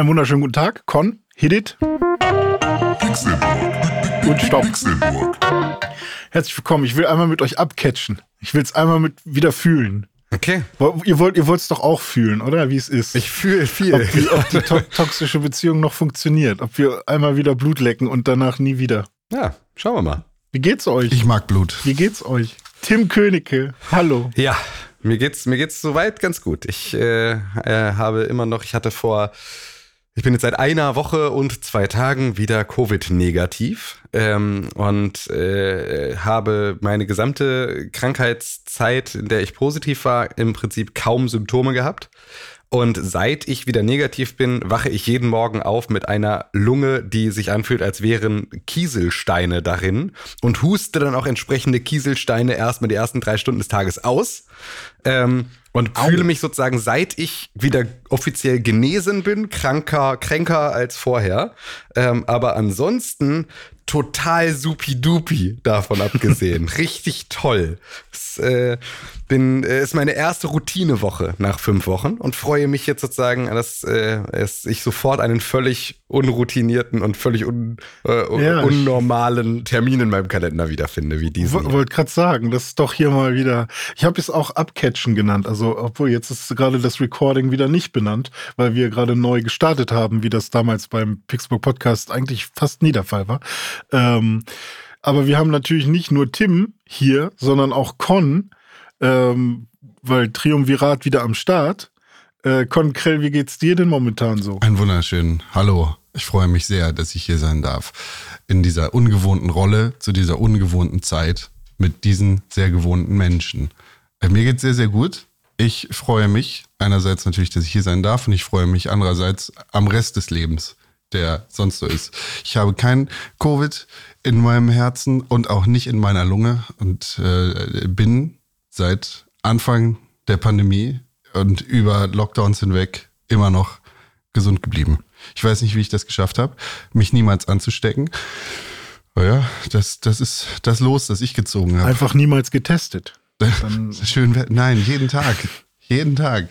Einen wunderschönen guten Tag. Con, hit it. Pixelburg. Und stopp. Pixelburg. Herzlich willkommen. Ich will einmal mit euch abcatchen. Ich will es einmal mit wieder fühlen. Okay. Ihr wollt ihr wollt's doch auch fühlen, oder? Wie es ist. Ich fühle viel. ob, die, ob die to toxische Beziehung noch funktioniert. Ob wir einmal wieder Blut lecken und danach nie wieder. Ja, schauen wir mal. Wie geht's euch? Ich mag Blut. Wie geht's euch? Tim Königke, hallo. Ja, mir geht's, mir geht's soweit ganz gut. Ich äh, äh, habe immer noch, ich hatte vor, ich bin jetzt seit einer Woche und zwei Tagen wieder Covid-negativ ähm, und äh, habe meine gesamte Krankheitszeit, in der ich positiv war, im Prinzip kaum Symptome gehabt. Und seit ich wieder negativ bin, wache ich jeden Morgen auf mit einer Lunge, die sich anfühlt, als wären Kieselsteine darin und huste dann auch entsprechende Kieselsteine erstmal die ersten drei Stunden des Tages aus. Ähm, und fühle mich sozusagen, seit ich wieder offiziell genesen bin, kranker, kränker als vorher. Ähm, aber ansonsten total supidupi davon abgesehen. Richtig toll. Es, äh, bin, äh, ist meine erste Routinewoche nach fünf Wochen und freue mich jetzt sozusagen, dass äh, es, ich sofort einen völlig unroutinierten und völlig un, äh, un- Ja. unnormalen Termin in meinem Kalender wiederfinde, wie diesen. Hier. Wollte gerade sagen, das ist doch hier mal wieder. Ich habe es auch Abcatchen genannt. Also, obwohl jetzt ist gerade das Recording wieder nicht benannt, weil wir gerade neu gestartet haben, wie das damals beim Pixburg Podcast eigentlich fast nie der Fall war. Ähm, aber wir haben natürlich nicht nur Tim hier, sondern auch Con, ähm, weil Triumvirat wieder am Start. Äh, Con Krell, wie geht's dir denn momentan so? Ein wunderschön. Hallo. Ich freue mich sehr, dass ich hier sein darf. In dieser ungewohnten Rolle, zu dieser ungewohnten Zeit, mit diesen sehr gewohnten Menschen. Äh, Mir geht's sehr, sehr gut. Ich freue mich einerseits natürlich, dass ich hier sein darf und ich freue mich andererseits am Rest des Lebens, der sonst so ist. Ich habe kein Covid in meinem Herzen und auch nicht in meiner Lunge und äh, bin seit Anfang der Pandemie und über Lockdowns hinweg immer noch gesund geblieben. Ich weiß nicht, wie ich das geschafft habe, mich niemals anzustecken. Aber ja, das, das ist das Los, das ich gezogen habe. Einfach niemals getestet. Schön, nein, jeden Tag. Jeden Tag.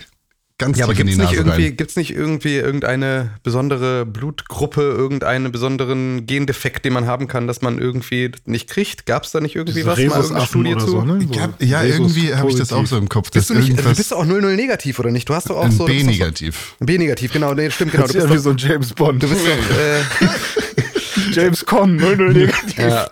Ganz Ja, aber gibt's die nicht Nase irgendwie, rein. gibt's nicht irgendwie irgendeine besondere Blutgruppe, irgendeinen besonderen Gendefekt, den man haben kann, dass man irgendwie nicht kriegt? Gab's da nicht irgendwie was? Mal irgendeine Studie zu? so, ne? Ich hab, ja, irgendwie habe ich das auch so im Kopf. Bist du nicht, also irgendwas du bist doch auch 00 negativ, oder nicht? Du hast doch auch ein so. du B-negativ. So, B-negativ, genau, nee, stimmt, genau. Du ist bist ja wie so ein James Bond. du bist doch, äh, James Con, 00 negativ. ja.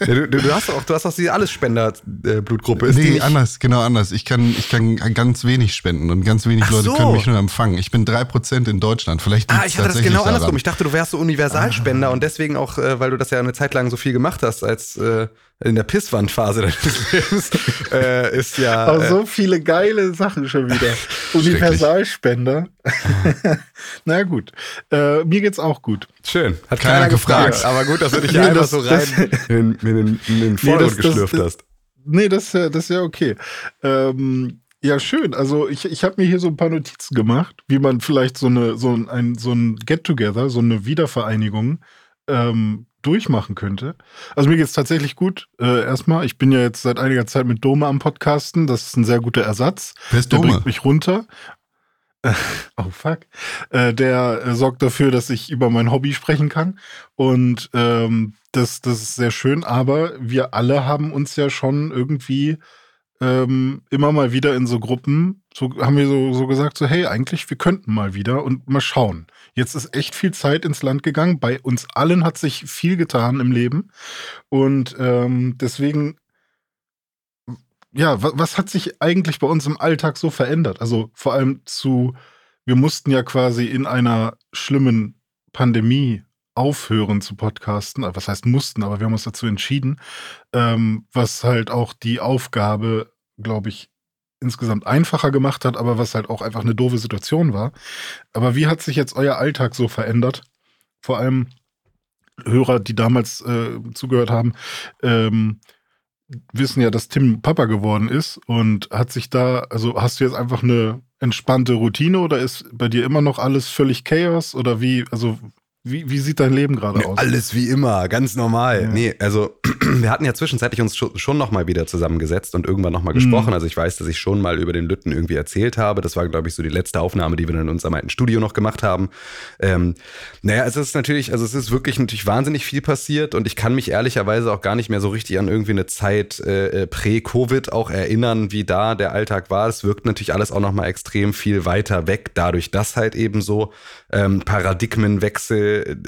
ja, du, du, hast doch auch, du hast doch die Allesspender-Blutgruppe. Ist die Nee, nicht, anders, genau anders. Ich kann, ich kann ganz wenig spenden und ganz wenig Ach Leute so. können mich nur empfangen. Ich bin 3% in Deutschland. Vielleicht Ah, ich hatte das genau andersrum. Ich dachte, du wärst so Universalspender und deswegen auch, äh, weil du das ja eine Zeit lang so viel gemacht hast, als äh, in der Pisswandphase deines Lebens, äh, ist ja. Aber äh, so viele geile Sachen schon wieder. Universalspender. Na gut. Äh, mir geht's auch gut. Schön. Hat Keiner keiner, gefragt. gefragt. Aber gut, dass du dich Nee, hier einfach das- so rein das- in, in, den- in den Vordergrund das- das- geschlürft das- hast. Nee, das, ist ja- das ist ja okay. Ähm, ja, schön. Also ich, ich habe mir hier so ein paar Notizen gemacht, wie man vielleicht so eine so ein, so ein Get-Together, so eine Wiedervereinigung ähm, durchmachen könnte. Also mir geht's tatsächlich gut. Äh, erstmal, ich bin ja jetzt seit einiger Zeit mit Dome am Podcasten. Das ist ein sehr guter Ersatz. Wer ist Der Dome? bringt mich runter. Oh fuck. Äh, der äh, sorgt dafür, dass ich über mein Hobby sprechen kann. Und ähm, das, das ist sehr schön. Aber wir alle haben uns ja schon irgendwie ähm, immer mal wieder in so Gruppen, so haben wir so, so gesagt, so hey, eigentlich, wir könnten mal wieder und mal schauen. Jetzt ist echt viel Zeit ins Land gegangen. Bei uns allen hat sich viel getan im Leben. Und ähm, deswegen ja, wa- was hat sich eigentlich bei uns im Alltag so verändert? Also vor allem zu, wir mussten ja quasi in einer schlimmen Pandemie aufhören zu podcasten. Also Was heißt mussten, aber wir haben uns dazu entschieden, ähm, was halt auch die Aufgabe, glaube ich, insgesamt einfacher gemacht hat, aber was halt auch einfach eine doofe Situation war. Aber wie hat sich jetzt euer Alltag so verändert? Vor allem Hörer, die damals äh, zugehört haben, ähm, wissen ja, dass Tim Papa geworden ist und hat sich da, also hast du jetzt einfach eine entspannte Routine oder ist bei dir immer noch alles völlig Chaos oder wie, also wie, wie sieht dein Leben gerade aus? Alles wie immer, ganz normal. Ja. Nee, also wir hatten ja zwischenzeitlich uns schon, schon noch mal wieder zusammengesetzt und irgendwann noch mal gesprochen. Mhm. Also ich weiß, dass ich schon mal über den Lütten irgendwie erzählt habe. Das war, glaube ich, so die letzte Aufnahme, die wir dann in unserem alten Studio noch gemacht haben. Ähm, naja, es ist natürlich, also es ist wirklich natürlich wahnsinnig viel passiert und ich kann mich ehrlicherweise auch gar nicht mehr so richtig an irgendwie eine Zeit äh, äh, prä-Covid auch erinnern, wie da der Alltag war. Es wirkt natürlich alles auch noch mal extrem viel weiter weg, dadurch, dass halt eben so ähm, Paradigmenwechsel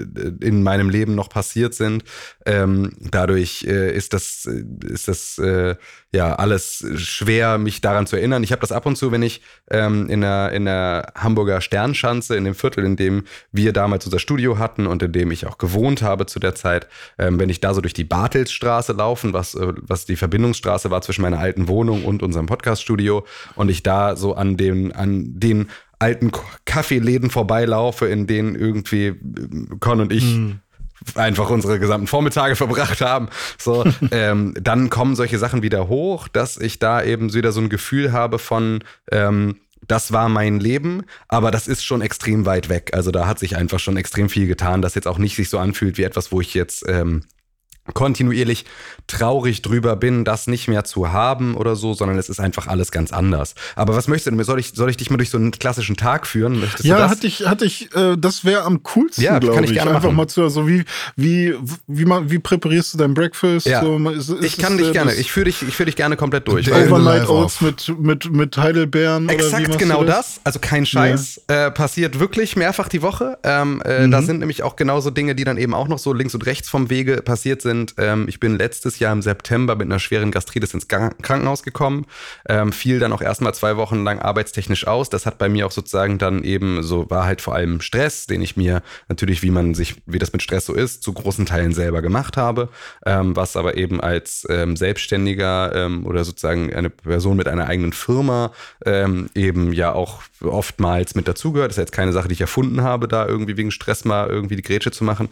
äh, in meinem Leben noch passiert sind. Ähm, dadurch äh, ist das, äh, ist das äh, ja alles schwer, mich daran zu erinnern. Ich habe das ab und zu, wenn ich ähm, in, der, in der Hamburger Sternschanze, in dem Viertel, in dem wir damals unser Studio hatten und in dem ich auch gewohnt habe zu der Zeit, ähm, wenn ich da so durch die Bartelsstraße laufen, was, äh, was die Verbindungsstraße war zwischen meiner alten Wohnung und unserem Podcaststudio und ich da so an den, an den alten Kaffeeläden vorbeilaufe, in denen irgendwie äh, Con und ich Hm. einfach unsere gesamten Vormittage verbracht haben. So, ähm, dann kommen solche Sachen wieder hoch, dass ich da eben wieder so ein Gefühl habe von, ähm, das war mein Leben, aber das ist schon extrem weit weg. Also da hat sich einfach schon extrem viel getan, das jetzt auch nicht sich so anfühlt wie etwas, wo ich jetzt ähm, kontinuierlich traurig drüber bin, das nicht mehr zu haben oder so, sondern es ist einfach alles ganz anders. Aber was möchtest du? Soll ich, soll ich dich mal durch so einen klassischen Tag führen? Möchtest du Ja, das? hatte ich, hatte ich, äh, das wäre am coolsten, Ja, glaube kann ich. ich gerne Einfach machen. mal zu, so wie, wie, wie, ma- wie präparierst du dein Breakfast? Ja. So, ist, ist ich kann es, dich äh, gerne, das ich führe dich, ich führ dich gerne komplett durch. Overnight live Oats mit, mit, mit Heidelbeeren oder wie Exakt genau du das? also kein Scheiß, äh, passiert wirklich mehrfach die Woche. Ähm, äh, Mhm. Da sind nämlich auch genauso Dinge, die dann eben auch noch so links und rechts vom Wege passiert sind. Ähm, ich bin letztes Jahr im September mit einer schweren Gastritis ins Krankenhaus gekommen, ähm, fiel dann auch erstmal zwei Wochen lang arbeitstechnisch aus. Das hat bei mir auch sozusagen dann eben so, war halt vor allem Stress, den ich mir natürlich, wie man sich, wie das mit Stress so ist, zu großen Teilen selber gemacht habe, ähm, was aber eben als ähm, Selbstständiger ähm, oder sozusagen eine Person mit einer eigenen Firma ähm, eben ja auch oftmals mit dazugehört. Das ist jetzt keine Sache, die ich erfunden habe, da irgendwie wegen Stress mal irgendwie die Grätsche zu machen.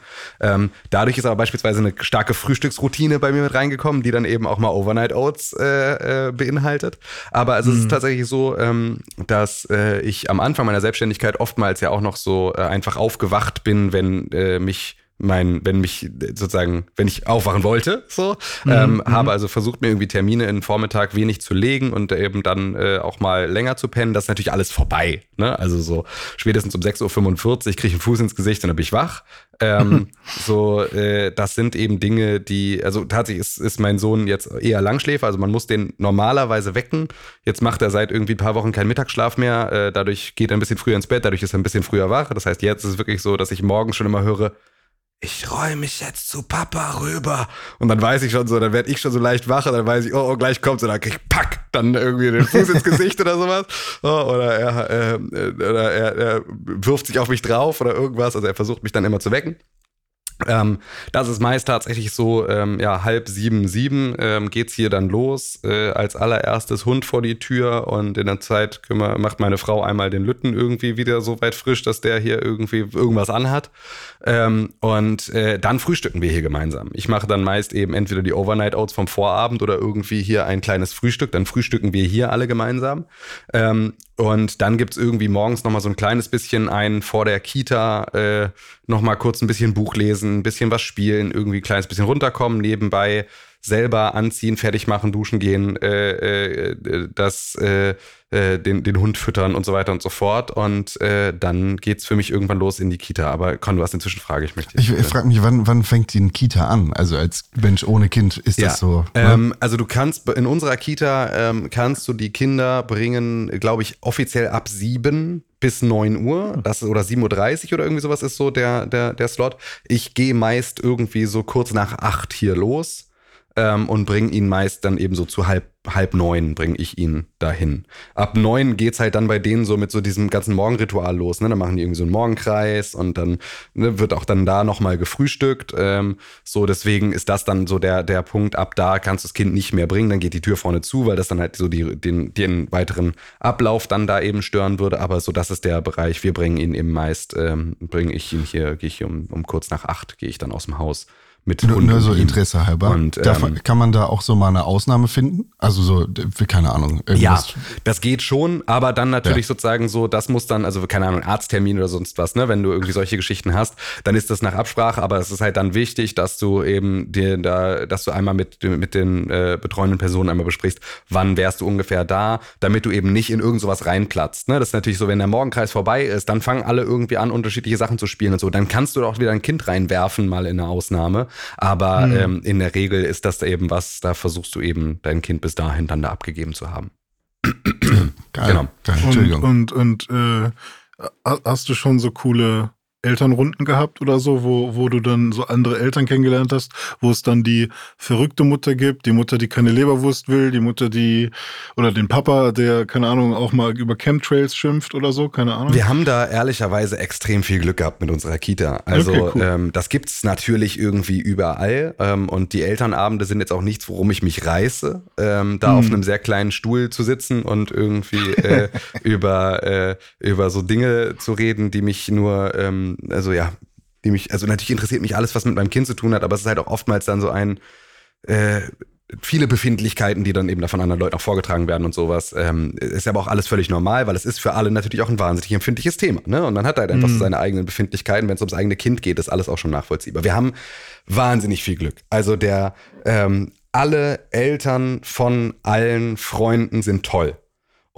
Dadurch ist aber beispielsweise eine starke Frühstücksroutine bei mir mit reingekommen, die dann eben auch mal Overnight Oats äh, äh, beinhaltet. Aber also es ist tatsächlich so, ähm, dass äh, ich am Anfang meiner Selbstständigkeit oftmals ja auch noch so äh, einfach aufgewacht bin, wenn äh, mich mein, wenn mich sozusagen, wenn ich aufwachen wollte, so, ähm, habe also versucht, mir irgendwie Termine in den Vormittag wenig zu legen und eben dann äh, auch mal länger zu pennen. Das ist natürlich alles vorbei. Ne? Also so spätestens um 6.45 Uhr kriege ich einen Fuß ins Gesicht und dann bin ich wach. Ähm, so, äh, das sind eben Dinge, die, also tatsächlich ist, ist mein Sohn jetzt eher Langschläfer, also man muss den normalerweise wecken. Jetzt macht er seit irgendwie ein paar Wochen keinen Mittagsschlaf mehr. Äh, dadurch geht er ein bisschen früher ins Bett, dadurch ist er ein bisschen früher wach. Das heißt, jetzt ist es wirklich so, dass ich morgens schon immer höre, ich räume mich jetzt zu Papa rüber. Und dann weiß ich schon so, dann werde ich schon so leicht wach und dann weiß ich, oh, oh gleich kommt's und dann krieg ich pack, dann irgendwie den Fuß ins Gesicht oder sowas. Oh, oder er, äh, äh, oder er, er wirft sich auf mich drauf oder irgendwas. Also er versucht mich dann immer zu wecken. Ähm, das ist meist tatsächlich so, ähm, ja, halb sieben, sieben ähm, geht's hier dann los. Äh, als allererstes Hund vor die Tür und in der Zeit kümmer, macht meine Frau einmal den Lütten irgendwie wieder so weit frisch, dass der hier irgendwie irgendwas anhat. Ähm, und äh, dann frühstücken wir hier gemeinsam. Ich mache dann meist eben entweder die Overnight Oats vom Vorabend oder irgendwie hier ein kleines Frühstück. Dann frühstücken wir hier alle gemeinsam. Ähm, und dann gibt's irgendwie morgens noch mal so ein kleines bisschen ein vor der Kita äh, noch mal kurz ein bisschen Buch lesen, ein bisschen was spielen, irgendwie ein kleines bisschen runterkommen, nebenbei selber anziehen, fertig machen, duschen gehen, äh, äh, das, äh, äh, den, den Hund füttern und so weiter und so fort. Und äh, dann geht's für mich irgendwann los in die Kita. Aber Con, du hast eine Zwischenfrage, ich möchte. Ich, ich frage mich, wann, wann fängt die Kita an? Also als Mensch ohne Kind ist das so. ne? Ähm, also du kannst in unserer Kita ähm, kannst du die Kinder bringen, glaube ich, offiziell ab sieben bis 9 Uhr, das oder 7.30 Uhr oder irgendwie sowas ist so der, der, der Slot. Ich gehe meist irgendwie so kurz nach acht hier los ähm, und bringe ihn meist dann eben so zu halb, halb neun bringe ich ihn dahin. Ab neun geht's halt dann bei denen so mit so diesem ganzen Morgenritual los. Ne? Dann machen die irgendwie so einen Morgenkreis und dann ne, wird auch dann da nochmal gefrühstückt. Ähm, so, deswegen ist das dann so der, der Punkt, ab da kannst du das Kind nicht mehr bringen, dann geht die Tür vorne zu, weil das dann halt so die, den, den weiteren Ablauf dann da eben stören würde. Aber so, das ist der Bereich. Wir bringen ihn eben meist, ähm, bringe ich ihn hier, gehe ich um, um kurz nach acht, gehe ich dann aus dem Haus mit Nur, nur so. Interesse halber. Und, Darf, ähm, kann man da auch so mal eine Ausnahme finden? Also so, keine Ahnung. Ja, das geht schon, aber dann natürlich Ja. sozusagen so, das muss dann, also keine Ahnung, Arzttermin oder sonst was, ne, wenn du irgendwie solche Geschichten hast, dann ist das nach Absprache, aber es ist halt dann wichtig, dass du eben dir da, dass du einmal mit, mit den äh, betreuenden Personen einmal besprichst, wann wärst du ungefähr da, damit du eben nicht in irgend sowas reinplatzt. Ne? Das ist natürlich so, wenn der Morgenkreis vorbei ist, dann fangen alle irgendwie an, unterschiedliche Sachen zu spielen und so. Dann kannst du doch wieder ein Kind reinwerfen, mal in eine Ausnahme. Aber ähm, in der Regel ist das eben was, da versuchst du eben dein Kind bis dahin dann da abgegeben zu haben. Geil, genau. geil, Und, Entschuldigung. und, und äh, ha- hast du schon so coole Elternrunden gehabt oder so, wo, wo du dann so andere Eltern kennengelernt hast, wo es dann die verrückte Mutter gibt, die Mutter, die keine Leberwurst will, die Mutter, die oder den Papa, der, keine Ahnung, auch mal über Chemtrails schimpft oder so, keine Ahnung. Wir haben da ehrlicherweise extrem viel Glück gehabt mit unserer Kita. Also Okay, cool. ähm, das gibt's natürlich irgendwie überall. Ähm, und die Elternabende sind jetzt auch nichts, worum ich mich reiße, ähm, da auf Hm. einem sehr kleinen Stuhl zu sitzen und irgendwie äh, über, äh, über so Dinge zu reden, die mich nur, ähm, also ja, die mich, also natürlich interessiert mich alles, was mit meinem Kind zu tun hat, aber es ist halt auch oftmals dann so ein äh, viele Befindlichkeiten, die dann eben da von anderen Leuten auch vorgetragen werden und sowas. Ähm, ist aber auch alles völlig normal, weil es ist für alle natürlich auch ein wahnsinnig empfindliches Thema. Ne? Und man hat halt einfach so seine eigenen Befindlichkeiten. Wenn es ums eigene Kind geht, ist alles auch schon nachvollziehbar. Wir haben wahnsinnig viel Glück. Also der ähm, alle Eltern von allen Freunden sind toll.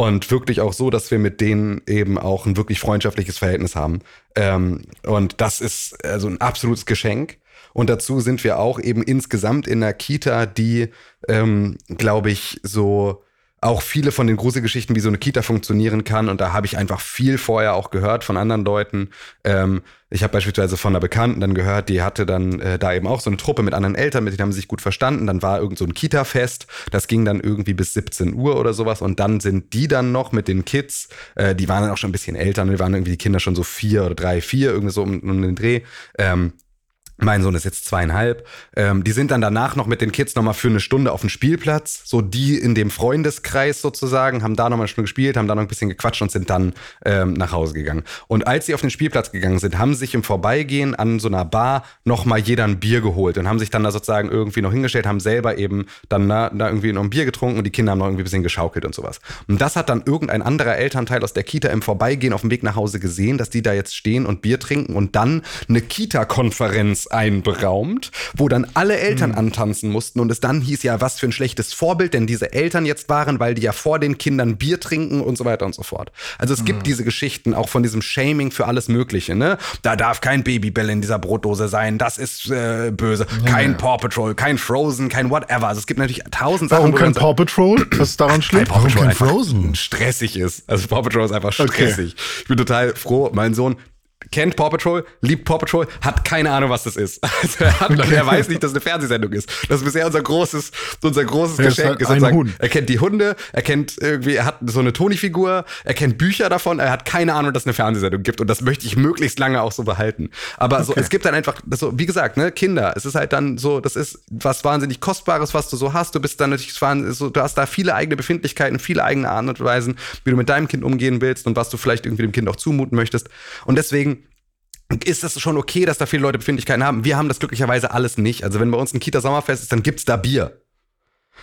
Und wirklich auch so, dass wir mit denen eben auch ein wirklich freundschaftliches Verhältnis haben. Ähm, und das ist also ein absolutes Geschenk. Und dazu sind wir auch eben insgesamt in einer Kita, die, ähm, glaube ich, so auch viele von den Gruselgeschichten, wie so eine Kita funktionieren kann. Und da habe ich einfach viel vorher auch gehört von anderen Leuten. Ähm, ich habe beispielsweise von einer Bekannten dann gehört, die hatte dann äh, da eben auch so eine Truppe mit anderen Eltern, mit denen haben sie sich gut verstanden. Dann war irgend so ein Kita-Fest. Das ging dann irgendwie bis 17 Uhr oder sowas. Und dann sind die dann noch mit den Kids, äh, die waren dann auch schon ein bisschen älter, ne? die waren irgendwie die Kinder schon so vier oder drei, vier, irgendwie so um, um den Dreh. Ähm, mein Sohn ist jetzt zweieinhalb. Ähm, die sind dann danach noch mit den Kids nochmal für eine Stunde auf dem Spielplatz. So die in dem Freundeskreis sozusagen, haben da nochmal eine Stunde gespielt, haben da noch ein bisschen gequatscht und sind dann ähm, nach Hause gegangen. Und als sie auf den Spielplatz gegangen sind, haben sich im Vorbeigehen an so einer Bar nochmal jeder ein Bier geholt und haben sich dann da sozusagen irgendwie noch hingestellt, haben selber eben dann da, da irgendwie noch ein Bier getrunken und die Kinder haben noch irgendwie ein bisschen geschaukelt und sowas. Und das hat dann irgendein anderer Elternteil aus der Kita im Vorbeigehen auf dem Weg nach Hause gesehen, dass die da jetzt stehen und Bier trinken und dann eine Kita-Konferenz einberaumt, wo dann alle Eltern antanzen mussten und es dann hieß ja, was für ein schlechtes Vorbild denn diese Eltern jetzt waren, weil die ja vor den Kindern Bier trinken und so weiter und so fort. Also es gibt diese Geschichten auch von diesem Shaming für alles Mögliche, ne? Da darf kein Babybell in dieser Brotdose sein, das ist äh, böse. Kein Paw Patrol, kein Frozen, kein whatever. Also es gibt natürlich tausend Sachen. Warum kein Paw Patrol? Was ist daran schlimm? Warum kein Frozen? stressig ist. Also Paw Patrol ist einfach stressig. Ich bin total froh. Mein Sohn kennt Paw Patrol, liebt Paw Patrol, hat keine Ahnung, was das ist. Also er, hat, er weiß nicht, dass es eine Fernsehsendung ist. Das ist bisher unser großes, unser großes Er ist Geschenk. halt ist ein sozusagen, Huhn. Er kennt die Hunde, er kennt irgendwie, er hat so eine Toni-Figur, er kennt Bücher davon, er hat keine Ahnung, dass es eine Fernsehsendung gibt und das möchte ich möglichst lange auch so behalten. Aber so, es gibt dann einfach, so, wie gesagt, ne, Kinder, es ist halt dann so, das ist was wahnsinnig Kostbares, was du so hast. Du bist dann natürlich, so, du hast da viele eigene Befindlichkeiten, viele eigene Arten und Weisen, wie du mit deinem Kind umgehen willst und was du vielleicht irgendwie dem Kind auch zumuten möchtest. Und deswegen ist es schon okay, dass da viele Leute Befindlichkeiten haben. Wir haben das glücklicherweise alles nicht. Also wenn bei uns ein Kita-Sommerfest ist, dann gibt's da Bier.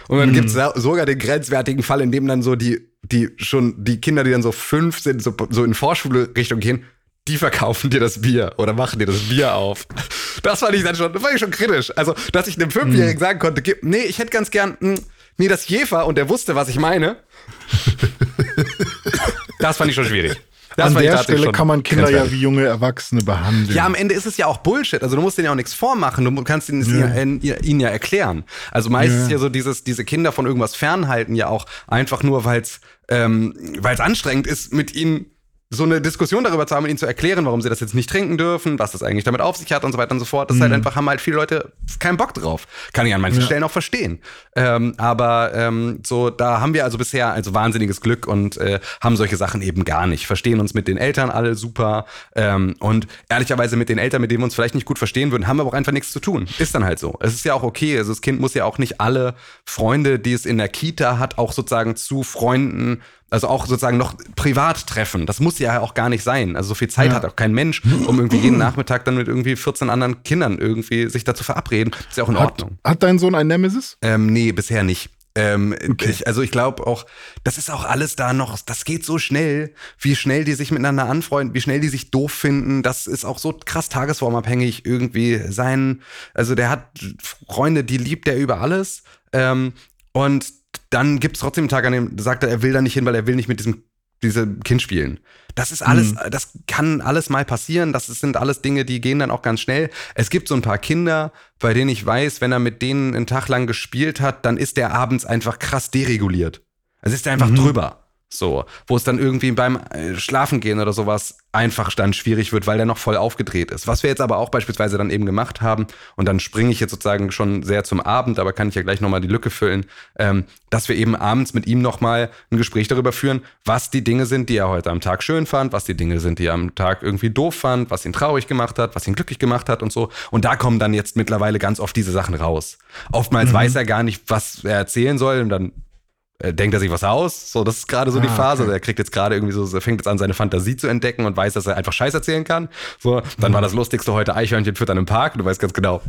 Und dann gibt's da sogar den grenzwertigen Fall, in dem dann so die, die schon, die Kinder, die dann so fünf sind, so, so in Vorschule-Richtung gehen, die verkaufen dir das Bier oder machen dir das Bier auf. Das fand ich dann schon, das fand ich schon kritisch. Also, dass ich einem Fünfjährigen sagen konnte, nee, ich hätte ganz gern, mh, nee, das Jefer und der wusste, was ich meine. das fand ich schon schwierig. Das An der Stelle kann man Kinder ja wie junge Erwachsene behandeln. Ja, am Ende ist es ja auch Bullshit. Also du musst denen ja auch nichts vormachen. Du kannst ihnen, ja. ihnen, ihnen ja erklären. Also meistens Ja. ja so dieses, diese Kinder von irgendwas fernhalten ja auch einfach nur, weil es ähm, weil's anstrengend ist, mit ihnen so eine Diskussion darüber zu haben, ihnen zu erklären, warum sie das jetzt nicht trinken dürfen, was das eigentlich damit auf sich hat und so weiter und so fort. Das ist halt einfach, haben halt viele Leute keinen Bock drauf. Kann ich an manchen Stellen auch verstehen. Ähm, aber ähm, so, da haben wir also bisher also wahnsinniges Glück und äh, haben solche Sachen eben gar nicht. Verstehen uns mit den Eltern alle super. Ähm, und ehrlicherweise mit den Eltern, mit denen wir uns vielleicht nicht gut verstehen würden, haben wir auch einfach nichts zu tun. Ist dann halt so. Es ist ja auch okay. Also das Kind muss ja auch nicht alle Freunde, die es in der Kita hat, auch sozusagen zu Freunden Also auch sozusagen noch privat treffen. Das muss ja auch gar nicht sein. Also so viel Zeit Ja. hat auch kein Mensch, um irgendwie jeden Nachmittag dann mit irgendwie 14 anderen Kindern irgendwie sich dazu verabreden. Ist ja auch in Hat, Ordnung. hat dein Sohn ein Nemesis? Ähm, nee, bisher nicht. Ähm, Okay. ich, also ich glaube auch, das ist auch alles da noch, das geht so schnell, wie schnell die sich miteinander anfreunden, wie schnell die sich doof finden, das ist auch so krass tagesformabhängig irgendwie sein, also der hat Freunde, die liebt er über alles ähm, und dann gibt es trotzdem einen Tag, an dem sagt er, er will da nicht hin, weil er will nicht mit diesem diesem Kind spielen. Das ist alles, das kann alles mal passieren. Das sind alles Dinge, die gehen dann auch ganz schnell. Es gibt so ein paar Kinder, bei denen ich weiß, wenn er mit denen einen Tag lang gespielt hat, dann ist der abends einfach krass dereguliert. Also ist er einfach drüber. So, wo es dann irgendwie beim äh, Schlafen gehen oder sowas einfach dann schwierig wird, weil der noch voll aufgedreht ist. Was wir jetzt aber auch beispielsweise dann eben gemacht haben, und dann springe ich jetzt sozusagen schon sehr zum Abend, aber kann ich ja gleich nochmal die Lücke füllen, ähm, dass wir eben abends mit ihm nochmal ein Gespräch darüber führen, was die Dinge sind, die er heute am Tag schön fand, was die Dinge sind, die er am Tag irgendwie doof fand, was ihn traurig gemacht hat, was ihn glücklich gemacht hat und so. Und da kommen dann jetzt mittlerweile ganz oft diese Sachen raus. Oftmals weiß er gar nicht, was er erzählen soll und dann denkt er sich was aus. So, das ist gerade so die Ah, Phase. okay. Er kriegt jetzt gerade irgendwie so, er fängt jetzt an, seine Fantasie zu entdecken und weiß, dass er einfach Scheiß erzählen kann. So, dann war das Lustigste heute Eichhörnchen füttern im Park. Du weißt ganz genau,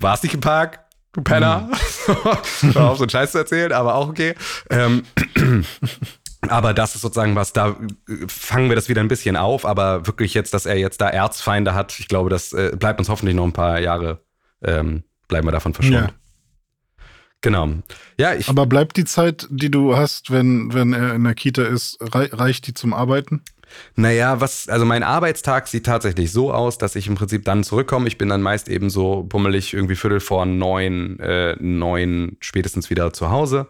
warst nicht im Park, du Penner. Hör auf, so einen Scheiß zu erzählen, aber auch okay. Ähm, aber das ist sozusagen was, da äh, fangen wir das wieder ein bisschen auf, aber wirklich jetzt, dass er jetzt da Erzfeinde hat, ich glaube, das äh, bleibt uns hoffentlich noch ein paar Jahre, ähm, bleiben wir davon verschont. Ja. Genau. Ja, ich, Aber bleibt die Zeit, die du hast, wenn, wenn er in der Kita ist, rei reicht die zum Arbeiten? Naja, was, also mein Arbeitstag sieht tatsächlich so aus, dass ich im Prinzip dann zurückkomme. Ich bin dann meist eben so bummelig irgendwie Viertel vor neun, äh, neun spätestens wieder zu Hause.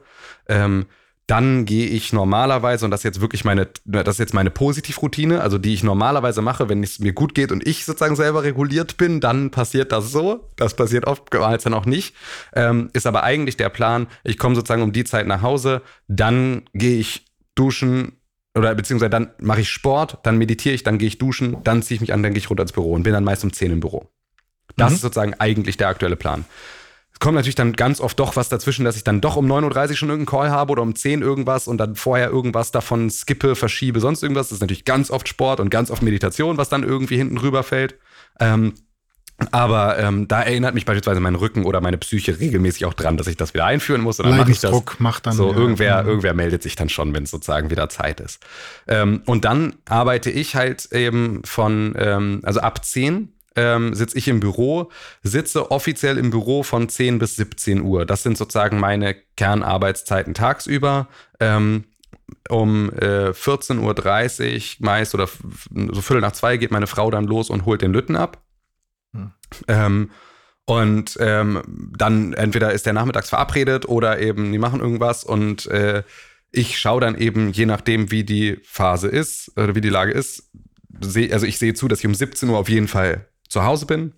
Ähm, dann gehe ich normalerweise, und das ist jetzt wirklich meine, das ist jetzt meine Positivroutine, also die ich normalerweise mache, wenn es mir gut geht und ich sozusagen selber reguliert bin, dann passiert das so. Das passiert oftmals dann auch nicht. Ähm, ist aber eigentlich der Plan, ich komme sozusagen um die Zeit nach Hause, dann gehe ich duschen, oder beziehungsweise dann mache ich Sport, dann meditiere ich, dann gehe ich duschen, dann ziehe ich mich an, dann gehe ich runter ins Büro und bin dann meist um 10 im Büro. Das Mhm. ist sozusagen eigentlich der aktuelle Plan. Es kommt natürlich dann ganz oft doch was dazwischen, dass ich dann doch um 9.30 Uhr schon irgendeinen Call habe oder um 10 irgendwas und dann vorher irgendwas davon skippe, verschiebe, sonst irgendwas. Das ist natürlich ganz oft Sport und ganz oft Meditation, was dann irgendwie hinten rüber fällt. Ähm, aber ähm, da erinnert mich beispielsweise mein Rücken oder meine Psyche regelmäßig auch dran, dass ich das wieder einführen muss. Und dann mache ich das. Macht dann. So, ja, irgendwer, mhm. irgendwer meldet sich dann schon, wenn es sozusagen wieder Zeit ist. Ähm, und dann arbeite ich halt eben von, ähm, also ab 10 ähm, sitze ich im Büro, sitze offiziell im Büro von 10 bis 17 Uhr. Das sind sozusagen meine Kernarbeitszeiten tagsüber. Ähm, um äh, 14.30 Uhr meist oder so Viertel nach zwei geht meine Frau dann los und holt den Lütten ab. Hm. Ähm, und ähm, dann entweder ist der nachmittags verabredet oder eben die machen irgendwas und äh, ich schaue dann eben, je nachdem, wie die Phase ist oder wie die Lage ist, seh, also ich sehe zu, dass ich um 17 Uhr auf jeden Fall zu Hause bin.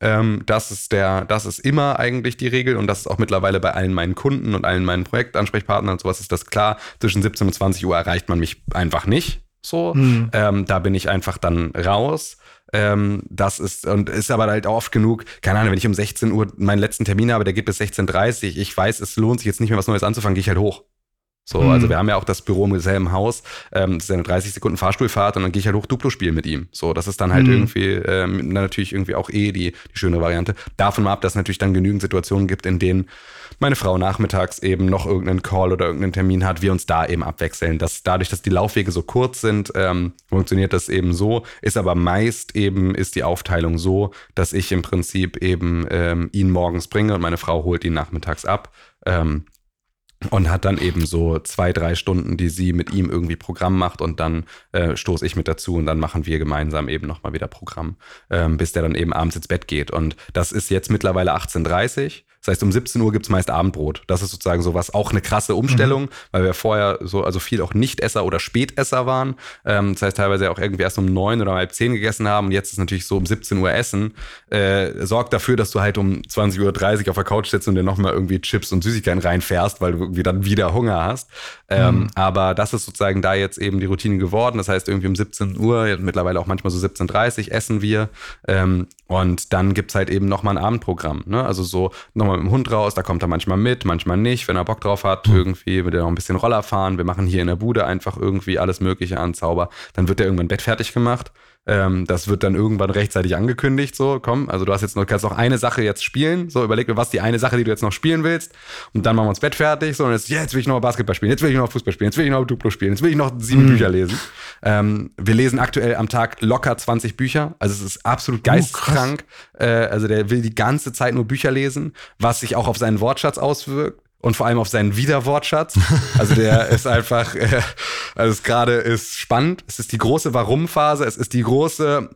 Ähm, das ist der, das ist immer eigentlich die Regel und das ist auch mittlerweile bei allen meinen Kunden und allen meinen Projektansprechpartnern und sowas ist das klar. Zwischen 17 und 20 Uhr erreicht man mich einfach nicht. So, Mhm. ähm, da bin ich einfach dann raus. Ähm, das ist und ist aber halt oft genug, keine Ahnung, wenn ich um 16 Uhr meinen letzten Termin habe, der geht bis 16.30 Uhr, ich weiß, es lohnt sich jetzt nicht mehr was Neues anzufangen, gehe ich halt hoch. So, Mhm. also wir haben ja auch das Büro im selben Haus. Ähm, das ist ja eine 30 Sekunden Fahrstuhlfahrt und dann gehe ich halt hoch Duplo spielen mit ihm. So, das ist dann halt Mhm. irgendwie ähm, natürlich irgendwie auch eh die, die schöne Variante. Davon mal ab, dass es natürlich dann genügend Situationen gibt, in denen meine Frau nachmittags eben noch irgendeinen Call oder irgendeinen Termin hat, wir uns da eben abwechseln. Das, dadurch, dass die Laufwege so kurz sind, ähm, funktioniert das eben so, ist aber meist eben ist die Aufteilung so, dass ich im Prinzip eben ähm, ihn morgens bringe und meine Frau holt ihn nachmittags ab. Ähm, und hat dann eben so zwei, drei Stunden, die sie mit ihm irgendwie Programm macht und dann äh, stoße ich mit dazu und dann machen wir gemeinsam eben nochmal wieder Programm, ähm, bis der dann eben abends ins Bett geht. Und das ist jetzt mittlerweile 18.30 Das heißt, um 17 Uhr gibt's meist Abendbrot. Das ist sozusagen sowas, auch eine krasse Umstellung, weil wir vorher so, also viel auch Nichtesser oder Spätesser waren. Ähm, das heißt, teilweise auch irgendwie erst um neun oder um halb zehn gegessen haben. Und jetzt ist natürlich so um 17 Uhr Essen. Äh, sorgt dafür, dass du halt um 20.30 Uhr auf der Couch sitzt und dir nochmal irgendwie Chips und Süßigkeiten reinfährst, weil du irgendwie dann wieder Hunger hast. Ähm, Aber das ist sozusagen da jetzt eben die Routine geworden. Das heißt, irgendwie um 17 Uhr, mittlerweile auch manchmal so 17.30 Uhr essen wir. Ähm, und dann gibt's halt eben nochmal ein Abendprogramm. Ne? Also so nochmal mal mit dem Hund raus, da kommt er manchmal mit, manchmal nicht, wenn er Bock drauf hat, Hm. irgendwie wird er noch ein bisschen Roller fahren. Wir machen hier in der Bude einfach irgendwie alles Mögliche an Zauber. Dann wird er irgendwann Bett fertig gemacht. Ähm, das wird dann irgendwann rechtzeitig angekündigt, so, komm, also du hast jetzt noch, kannst noch eine Sache jetzt spielen, so, überleg mir, was die eine Sache, die du jetzt noch spielen willst, und dann machen wir uns Bett fertig, so, und jetzt, jetzt will ich noch Basketball spielen, jetzt will ich noch Fußball spielen, jetzt will ich noch Duplo spielen, jetzt will ich noch sieben Bücher lesen. Ähm, wir lesen aktuell am Tag locker 20 Bücher, also es ist absolut geisteskrank, äh, also der will die ganze Zeit nur Bücher lesen, was sich auch auf seinen Wortschatz auswirkt und vor allem auf seinen Wiederwortschatz. Also der ist einfach, äh, also es gerade ist spannend. Es ist die große Warum-Phase. Es ist die große,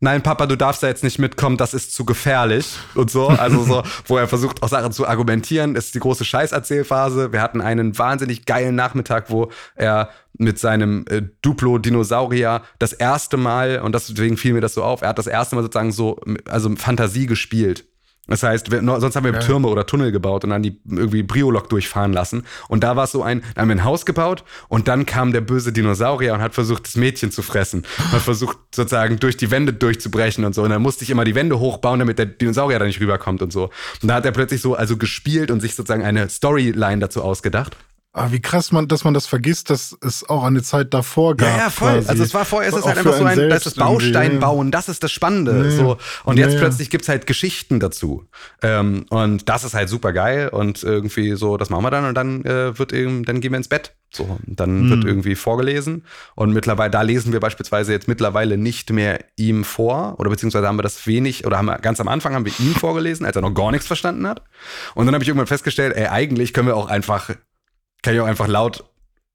nein, Papa, du darfst da jetzt nicht mitkommen, das ist zu gefährlich und so. Also so, wo er versucht, auch Sachen zu argumentieren. Es ist die große Scheißerzählphase. Wir hatten einen wahnsinnig geilen Nachmittag, wo er mit seinem äh, Duplo-Dinosaurier das erste Mal, und deswegen fiel mir das so auf, er hat das erste Mal sozusagen so, also Fantasie gespielt. Das heißt, no, sonst haben wir Ja. Türme oder Tunnel gebaut und dann die irgendwie Briolog durchfahren lassen. Und da war es so ein, da haben wir ein Haus gebaut und dann kam der böse Dinosaurier und hat versucht, das Mädchen zu fressen. Und hat versucht, sozusagen durch die Wände durchzubrechen und so. Und dann musste ich immer die Wände hochbauen, damit der Dinosaurier da nicht rüberkommt und so. Und da hat er plötzlich so also gespielt und sich sozusagen eine Storyline dazu ausgedacht. Ah, wie krass man, dass man das vergisst, dass es auch eine Zeit davor gab. quasi. Also es war vorher, es ist halt einfach so ein, das ist Baustein ja. bauen, das ist das Spannende. Nee. So. Und jetzt Nee. plötzlich gibt's halt Geschichten dazu. Ähm, und das ist halt super geil. Und irgendwie so, das machen wir dann und dann äh, wird eben, dann gehen wir ins Bett. So, dann Hm. wird irgendwie vorgelesen. Und mittlerweile, da lesen wir beispielsweise jetzt mittlerweile nicht mehr ihm vor, oder beziehungsweise haben wir das wenig, oder haben wir ganz am Anfang haben wir ihm vorgelesen, als er noch gar nichts verstanden hat. Und dann habe ich irgendwann festgestellt, ey, eigentlich können wir auch einfach, kann ich auch einfach laut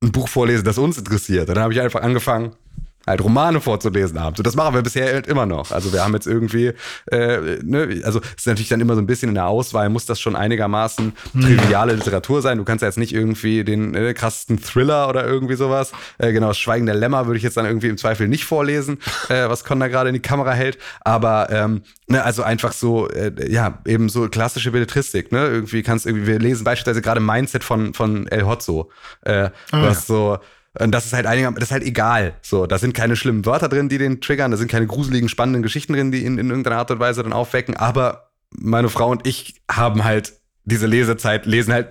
ein Buch vorlesen, das uns interessiert. Und dann habe ich einfach angefangen, halt Romane vorzulesen abends. Und das machen wir bisher halt immer noch. Also wir haben jetzt irgendwie, äh, ne, also es ist natürlich dann immer so ein bisschen in der Auswahl, muss das schon einigermaßen triviale Literatur sein. Du kannst ja jetzt nicht irgendwie den äh, krassesten Thriller oder irgendwie sowas. Äh, genau, Schweigen der Lämmer würde ich jetzt dann irgendwie im Zweifel nicht vorlesen, äh, was Con da gerade in die Kamera hält. Aber ähm, ne, also einfach so, äh, ja, eben so klassische Belletristik, ne? Irgendwie kannst irgendwie, wir lesen beispielsweise gerade Mindset von, von El Hotzo. Äh, Ah, was so, und das ist halt einiger, das ist halt egal. So, da sind keine schlimmen Wörter drin, die den triggern, da sind keine gruseligen, spannenden Geschichten drin, die ihn in irgendeiner Art und Weise dann aufwecken. Aber meine Frau und ich haben halt diese Lesezeit, lesen halt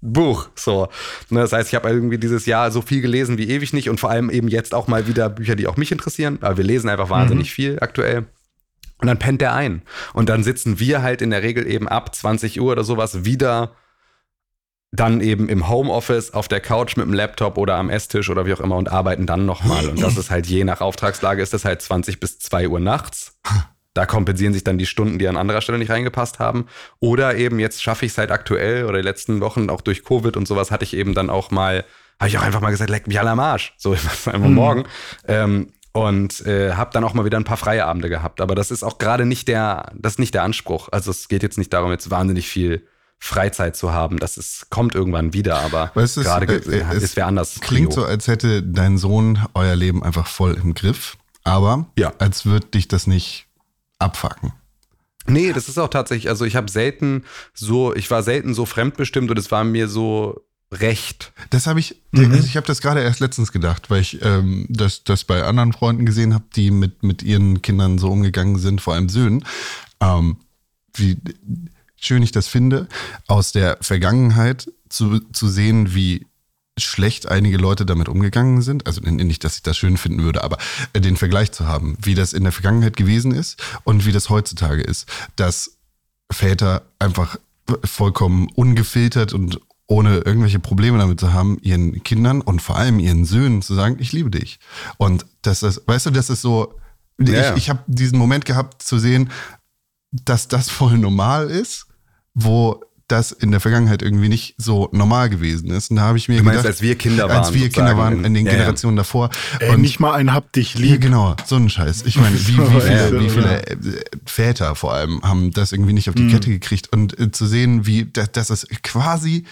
Buch. So. Ne, Das heißt, ich habe irgendwie dieses Jahr so viel gelesen wie ewig nicht und vor allem eben jetzt auch mal wieder Bücher, die auch mich interessieren. Aber wir lesen einfach wahnsinnig viel aktuell. Und dann pennt der ein. Und dann sitzen wir halt in der Regel eben ab 20 Uhr oder sowas wieder dann eben im Homeoffice auf der Couch mit dem Laptop oder am Esstisch oder wie auch immer und arbeiten dann nochmal. Und das ist halt je nach Auftragslage ist das halt 20 bis 2 Uhr nachts. Da kompensieren sich dann die Stunden, die an anderer Stelle nicht reingepasst haben. Oder eben jetzt schaffe ich es halt aktuell oder die letzten Wochen auch durch Covid und sowas hatte ich eben dann auch mal, habe ich auch einfach mal gesagt, leck mich alle am Arsch. So, ich mach's einfach morgen. Ähm, und äh, habe dann auch mal wieder ein paar freie Abende gehabt. Aber das ist auch gerade nicht der, das ist nicht der Anspruch. Also es geht jetzt nicht darum, jetzt wahnsinnig viel Freizeit zu haben. Das ist, kommt irgendwann wieder, aber Weißt du, es- gerade äh, äh, es ist wer anders. Klingt Prio. so, als hätte dein Sohn euer Leben einfach voll im Griff, aber Ja. als würde dich das nicht abfacken. Nee, das ist auch tatsächlich, also ich habe selten so, ich war selten so fremdbestimmt und es war mir so recht. Das habe ich, Mhm. also ich habe das gerade erst letztens gedacht, weil ich ähm, das, das bei anderen Freunden gesehen habe, die mit, mit ihren Kindern so umgegangen sind, vor allem Söhnen. Ähm, wie schön ich das finde, aus der Vergangenheit zu, zu sehen, wie schlecht einige Leute damit umgegangen sind. Also nicht, dass ich das schön finden würde, aber äh, den Vergleich zu haben, wie das in der Vergangenheit gewesen ist und wie das heutzutage ist. Dass Väter einfach vollkommen ungefiltert und ohne irgendwelche Probleme damit zu haben, ihren Kindern und vor allem ihren Söhnen zu sagen, ich liebe dich. Und das ist, weißt du, das ist so, ja. ich, ich habe diesen Moment gehabt zu sehen, dass das voll normal ist, wo das in der Vergangenheit irgendwie nicht so normal gewesen ist. Und da habe ich mir Du meinst, gedacht, als wir Kinder waren. als wir Kinder waren in den ja, ja. Generationen davor. Ey, nicht mal ein Hab dich Ja, lieb. genau, so ein Scheiß. Ich meine, wie, wie viele, ja, wie viele äh, Väter vor allem haben das irgendwie nicht auf Mhm. die Kette gekriegt und äh, zu sehen, wie das, das ist quasi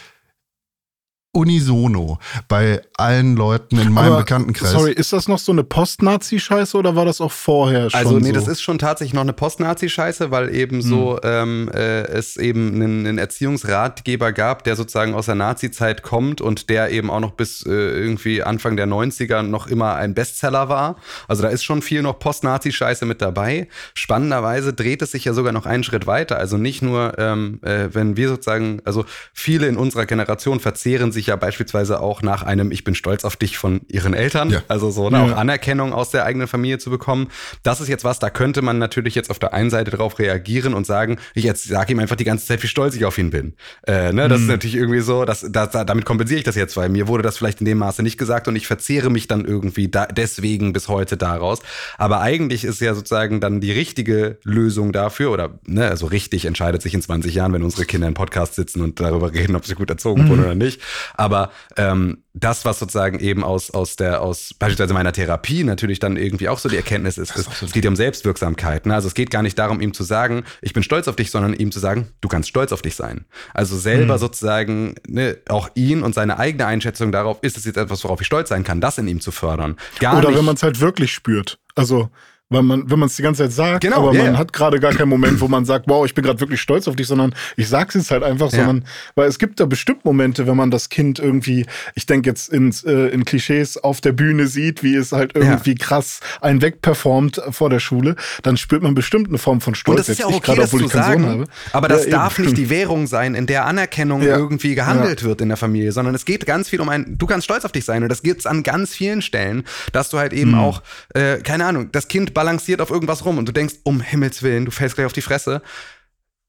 unisono bei allen Leuten in meinem Aber, Bekanntenkreis. Sorry, ist das noch so eine Post-Nazi-Scheiße oder war das auch vorher schon Also nee, so? das ist schon tatsächlich noch eine Post-Nazi-Scheiße, weil eben so ähm, äh, es eben einen, einen Erziehungsratgeber gab, der sozusagen aus der Nazi-Zeit kommt und der eben auch noch bis äh, irgendwie Anfang der 90er noch immer ein Bestseller war. Also da ist schon viel noch Post-Nazi-Scheiße mit dabei. Spannenderweise dreht es sich ja sogar noch einen Schritt weiter. Also nicht nur, ähm, äh, wenn wir sozusagen, also viele in unserer Generation verzehren sich ja beispielsweise auch nach einem Ich bin stolz auf dich von ihren Eltern. Ja. Also so ne, Ja. auch Anerkennung aus der eigenen Familie zu bekommen. Das ist jetzt was, da könnte man natürlich jetzt auf der einen Seite drauf reagieren und sagen, ich jetzt sage ihm einfach die ganze Zeit, wie stolz ich auf ihn bin. Äh, ne, das ist natürlich irgendwie so, dass, dass, damit kompensiere ich das jetzt, weil mir wurde das vielleicht in dem Maße nicht gesagt und ich verzehre mich dann irgendwie da, deswegen bis heute daraus. Aber eigentlich ist ja sozusagen dann die richtige Lösung dafür oder ne, also richtig entscheidet sich in 20 Jahren, wenn unsere Kinder im Podcast sitzen und darüber reden, ob sie gut erzogen wurden oder nicht. Aber ähm, das, was sozusagen eben aus, aus der, aus beispielsweise meiner Therapie natürlich dann irgendwie auch so die Erkenntnis ist, ist es geht ja um Selbstwirksamkeit. Ne? Also es geht gar nicht darum, ihm zu sagen, ich bin stolz auf dich, sondern ihm zu sagen, du kannst stolz auf dich sein. Also selber sozusagen ne, auch ihn und seine eigene Einschätzung darauf, ist es jetzt etwas, worauf ich stolz sein kann, das in ihm zu fördern. Gar Oder nicht, wenn man es halt wirklich spürt. Also, weil man, wenn man es die ganze Zeit sagt, Genau, aber ja, man ja. hat gerade gar keinen Moment, wo man sagt, wow, ich bin gerade wirklich stolz auf dich, sondern ich sag's jetzt halt einfach, Ja. sondern, weil es gibt da bestimmt Momente, wenn man das Kind irgendwie, ich denke jetzt ins, äh, in Klischees auf der Bühne sieht, wie es halt irgendwie krass einen wegperformt vor der Schule, dann spürt man bestimmt eine Form von Stolz. Und das ist ja Jetzt auch okay, das zu sagen. Sohn habe. Aber das Ja, darf eben. nicht die Währung sein, in der Anerkennung Ja. irgendwie gehandelt wird in der Familie, sondern es geht ganz viel um ein, du kannst stolz auf dich sein. Und das gibt's an ganz vielen Stellen, dass du halt eben auch, äh, keine Ahnung, das Kind balanciert auf irgendwas rum und du denkst, um Himmels Willen, du fällst gleich auf die Fresse.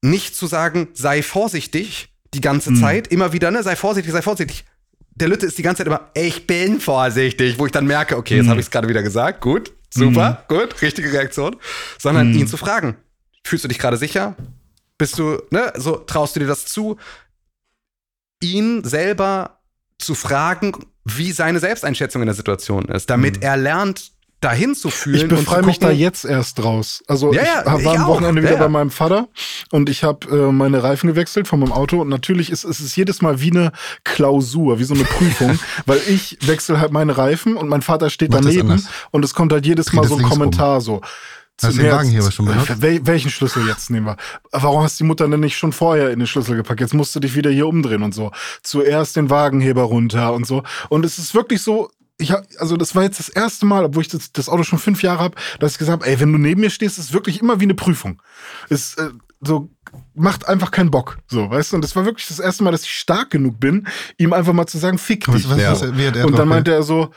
Nicht zu sagen, sei vorsichtig die ganze Hm. Zeit, immer wieder, ne, sei vorsichtig, sei vorsichtig. Der Lütte ist die ganze Zeit immer, ich bin vorsichtig, wo ich dann merke, okay, Hm. jetzt habe ich es gerade wieder gesagt, gut, super, gut, richtige Reaktion, sondern Hm. ihn zu fragen, fühlst du dich gerade sicher? Bist du, ne, so traust du dir das zu, ihn selber zu fragen, wie seine Selbsteinschätzung in der Situation ist, damit er lernt, dahin zu fühlen. Ich befreie mich da jetzt erst raus. Also Ja, ich ja, war ich am auch. Wochenende wieder Ja, bei meinem Vater und ich habe äh, meine Reifen gewechselt von meinem Auto und natürlich ist es ist jedes Mal wie eine Klausur, wie so eine Prüfung, weil ich wechsle halt meine Reifen und mein Vater steht Mach das daneben und es kommt halt jedes Mal so ein links rum. Kommentar so. Hast du den Wagenheber schon benutzt? Wel welchen Schlüssel jetzt nehmen wir? Warum hast die Mutter denn nicht schon vorher in den Schlüssel gepackt? Jetzt musst du dich wieder hier umdrehen und so. Zuerst den Wagenheber runter und so. Und es ist wirklich so, ich hab, also das war jetzt das erste Mal, obwohl ich das, das Auto schon fünf Jahre habe, dass ich gesagt habe, ey, wenn du neben mir stehst, ist es wirklich immer wie eine Prüfung. Es äh, so macht einfach keinen Bock, so, weißt du? Und das war wirklich das erste Mal, dass ich stark genug bin, ihm einfach mal zu sagen, fick dich. Was, was, Ja. was, wie hat er Und dann meinte er so,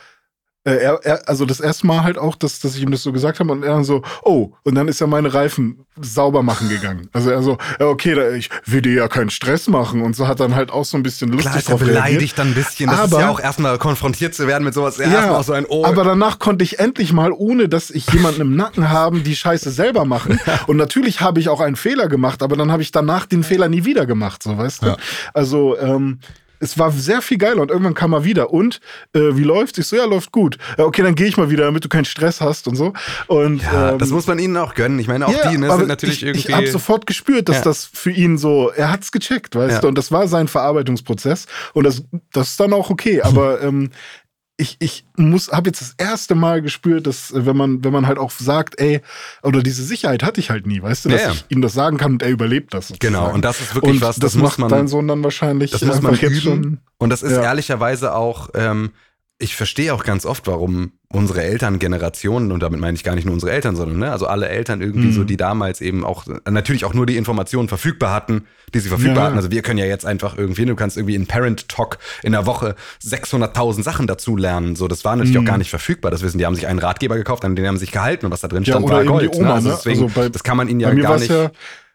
äh, er, er, also das erste Mal halt auch, dass, dass ich ihm das so gesagt habe und er dann so, oh, und dann ist er meine Reifen sauber machen gegangen. Also er so, ja, okay, da, ich will dir ja keinen Stress machen und so hat dann halt auch so ein bisschen lustig Klar ist drauf beleidigt dann ein bisschen. Das ist Aber- ja auch erstmal konfrontiert zu werden mit sowas. Ja, erstmal auch so ein Oh. aber danach konnte ich endlich mal, ohne dass ich jemanden im Nacken haben, die Scheiße selber machen. Und natürlich habe ich auch einen Fehler gemacht, aber dann habe ich danach den Fehler nie wieder gemacht, so weißt du. Ja. Also ähm, es war sehr viel geiler und irgendwann kam er wieder und äh, wie läuft's? Ich so ja läuft gut. Ja, okay, dann gehe ich mal wieder, damit du keinen Stress hast und so. Und ja, ähm, das muss man ihnen auch gönnen. Ich meine, auch ja, die ne, sind natürlich ich, irgendwie. Ich habe sofort gespürt, dass Ja. das für ihn so, er hat's gecheckt, weißt du, und das war sein Verarbeitungsprozess und das, das ist dann auch okay. Aber ähm, ich, ich muss, habe jetzt das erste Mal gespürt, dass äh, wenn man, wenn man halt auch sagt, ey, oder diese Sicherheit hatte ich halt nie, weißt du, dass Ja, ja. ich ihm das sagen kann und er überlebt das. Genau, sozusagen. und das ist wirklich und was, das, das muss macht man- dein Sohn dann wahrscheinlich Das muss man üben. schon. Und das ist ehrlicherweise auch, ähm, ich verstehe auch ganz oft, warum unsere Elterngenerationen, und damit meine ich gar nicht nur unsere Eltern, sondern ne, also alle Eltern irgendwie Mhm. so, die damals eben auch natürlich auch nur die Informationen verfügbar hatten, die sie verfügbar Ja. hatten. Also wir können ja jetzt einfach irgendwie, du kannst irgendwie in Parent Talk in der Woche 600.000 Sachen dazu lernen. So, das war natürlich Mhm. auch gar nicht verfügbar. Das wissen, die haben sich einen Ratgeber gekauft, an den haben sich gehalten und was da drin Ja, stand, war Gold. die Oma, ne? Also ne? deswegen, Also bei- das kann man ihnen ja gar nicht. ja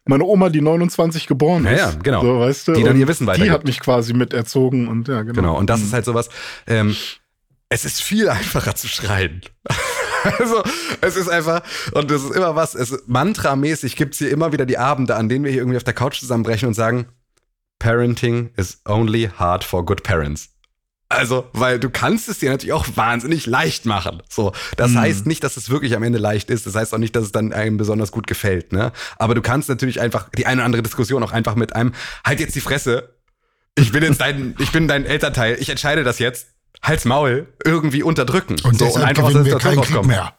meine Oma, die 29 geboren Ja, ist. ja, genau. So, weißt du? Die dann ihr Wissen Die weitergibt. hat mich quasi mit erzogen und ja, genau. Genau, und das ist halt sowas, ähm, es ist viel einfacher zu schreien. also, es ist einfach, und das ist immer was, es mantramäßig gibt's hier immer wieder die Abende, an denen wir hier irgendwie auf der Couch zusammenbrechen und sagen, Parenting is only hard for good parents. Also, weil du kannst es dir natürlich auch wahnsinnig leicht machen. So, das Mhm. heißt nicht, dass es wirklich am Ende leicht ist. Das heißt auch nicht, dass es dann einem besonders gut gefällt. Ne? Aber du kannst natürlich einfach die eine oder andere Diskussion auch einfach mit einem halt jetzt die Fresse ich bin jetzt dein, ich bin dein Elternteil, ich entscheide das jetzt, Hals Maul, irgendwie unterdrücken. Und so, deshalb aus gewinnen der wir Situation rauskommen. mehr.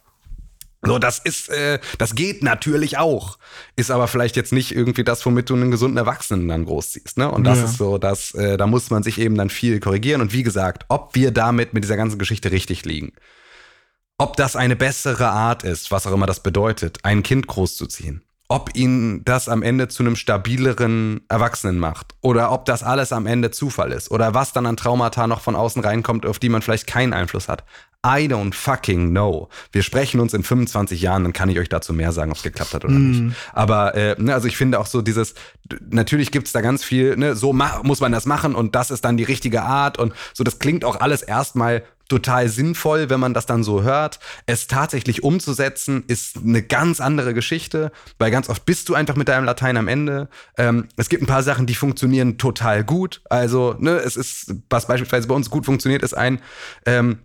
So, das ist, äh, das geht natürlich auch. Ist aber vielleicht jetzt nicht irgendwie das, womit du einen gesunden Erwachsenen dann großziehst, ne? Und das Ja. ist so, dass, äh, da muss man sich eben dann viel korrigieren. Und wie gesagt, ob wir damit mit dieser ganzen Geschichte richtig liegen, ob das eine bessere Art ist, was auch immer das bedeutet, ein Kind großzuziehen, ob ihn das am Ende zu einem stabileren Erwachsenen macht oder ob das alles am Ende Zufall ist oder was dann an Traumata noch von außen reinkommt, auf die man vielleicht keinen Einfluss hat. I don't fucking know. Wir sprechen uns in 25 Jahren, dann kann ich euch dazu mehr sagen, ob es geklappt hat oder nicht. Aber äh, ne, also ich finde auch so dieses, natürlich gibt's da ganz viel, ne, so muss man das machen und das ist dann die richtige Art und so, das klingt auch alles erstmal total sinnvoll, wenn man das dann so hört. Es tatsächlich umzusetzen, ist eine ganz andere Geschichte, weil ganz oft bist du einfach mit deinem Latein am Ende. Ähm, es gibt ein paar Sachen, die funktionieren total gut. Also, ne, es ist, was beispielsweise bei uns gut funktioniert, ist ein, ähm,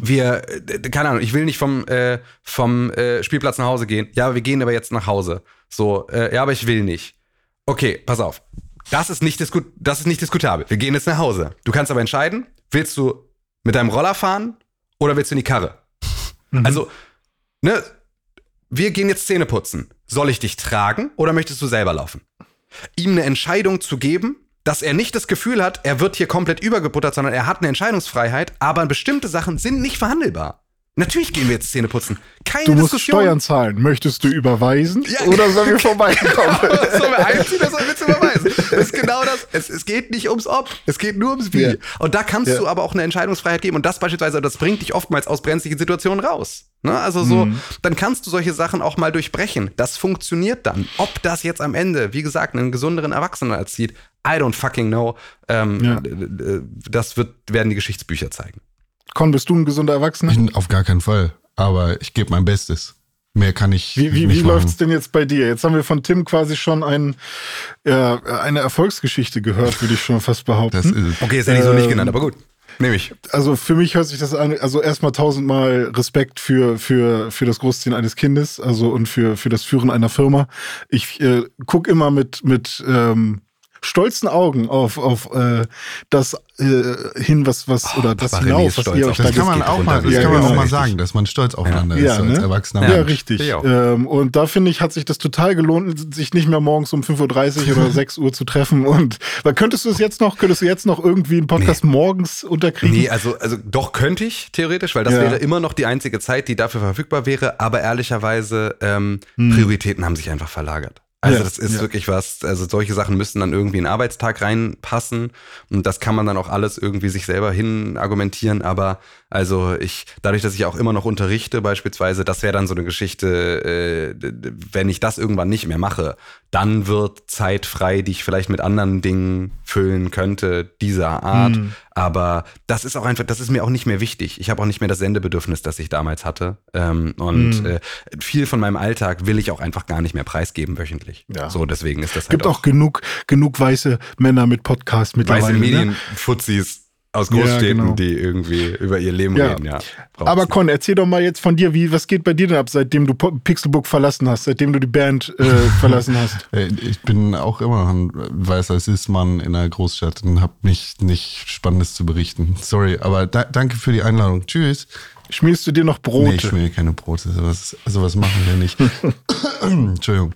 wir, äh, keine Ahnung, ich will nicht vom, äh, vom äh, Spielplatz nach Hause gehen. Ja, wir gehen aber jetzt nach Hause. So, äh, ja, aber ich will nicht. Okay, pass auf. Das ist nicht, das ist nicht diskutabel. Wir gehen jetzt nach Hause. Du kannst aber entscheiden, willst du mit deinem Roller fahren oder willst du in die Karre? Also, ne, wir gehen jetzt Zähne putzen. Soll ich dich tragen oder möchtest du selber laufen? Ihm eine Entscheidung zu geben, dass er nicht das Gefühl hat, er wird hier komplett übergebuttert, sondern er hat eine Entscheidungsfreiheit, aber bestimmte Sachen sind nicht verhandelbar. Natürlich gehen wir jetzt Zähne putzen. Keine Du musst Diskussion. Steuern zahlen. Möchtest du überweisen Ja. oder sollen wir vorbeikommen? Sollen wir einziehen oder sollen wir es überweisen? Das ist genau das. Es, es geht nicht ums Ob, es geht nur ums Wie. Ja. Und da kannst Ja. du aber auch eine Entscheidungsfreiheit geben. Und das beispielsweise, das bringt dich oftmals aus brenzlichen Situationen raus. Ne? Also so, Mhm. dann kannst du solche Sachen auch mal durchbrechen. Das funktioniert dann. Ob das jetzt am Ende, wie gesagt, einen gesünderen Erwachsenen erzieht, I don't fucking know. Ähm, d- d- Das wird, werden die Geschichtsbücher zeigen. Con, bist du ein gesunder Erwachsener? Ich, auf gar keinen Fall. Aber ich gebe mein Bestes. Mehr kann ich Wie, wie, nicht wie machen. läuft's denn jetzt bei dir? Jetzt haben wir von Tim quasi schon ein, äh, eine Erfolgsgeschichte gehört, würde ich schon fast behaupten. Das ist, Okay, das hätte ich so nicht genannt, aber gut. Nehme ich. also für mich hört sich das an, also erstmal tausendmal Respekt für, für, für das Großziehen eines Kindes, also und für, für das Führen einer Firma. Ich äh, gucke immer mit, mit ähm, stolzen Augen auf, auf äh, das äh, hin, was, was, oder das Papa hinauf, was ihr auf euch das da das kann man auch mal, das wie- kann Ja, man genau. auch mal Richtig. sagen, dass man stolz aufeinander Ja, ist als ne? erwachsener Ja, richtig. Ähm, und da finde ich, hat sich das total gelohnt, sich nicht mehr morgens um 5.30 Uhr oder 6 Uhr zu treffen. Und weil könntest du es jetzt noch, könntest du jetzt noch irgendwie einen Podcast morgens unterkriegen? Nee, also, also doch könnte ich theoretisch, weil das Ja. wäre immer noch die einzige Zeit, die dafür verfügbar wäre. Aber ehrlicherweise, ähm, Prioritäten haben sich einfach verlagert. Also Ja, das ist ja. wirklich was, also solche Sachen müssen dann irgendwie in den Arbeitstag reinpassen und das kann man dann auch alles irgendwie sich selber hin argumentieren, aber also ich, dadurch, dass ich auch immer noch unterrichte beispielsweise, das wäre dann so eine Geschichte, äh, wenn ich das irgendwann nicht mehr mache, dann wird Zeit frei, die ich vielleicht mit anderen Dingen füllen könnte, dieser Art, Mhm. aber das ist auch einfach, das ist mir auch nicht mehr wichtig. Ich habe auch nicht mehr das Sendebedürfnis, das ich damals hatte ähm, und Mhm. äh, viel von meinem Alltag will ich auch einfach gar nicht mehr preisgeben wöchentlich. Ja. So, deswegen ist das Es gibt halt auch genug, genug weiße Männer mit Podcast mittlerweile. weiße ne? Medienfuzis aus Ja, Großstädten, genau. die irgendwie über ihr Leben Ja. reden, ja. Aber. Con, erzähl doch mal jetzt von dir, wie, was geht bei dir denn ab, seitdem du Pixelbook verlassen hast, seitdem du die Band äh, verlassen hast? Äh, Ich bin auch immer noch ein weißer Cis-Mann in einer Großstadt und habe nicht, nicht Spannendes zu berichten. Sorry, aber da, danke für die Einladung. Tschüss. Schmierst du dir noch Nee, Brote? ich schmier keine Brote. Sowas, sowas machen wir nicht. Entschuldigung.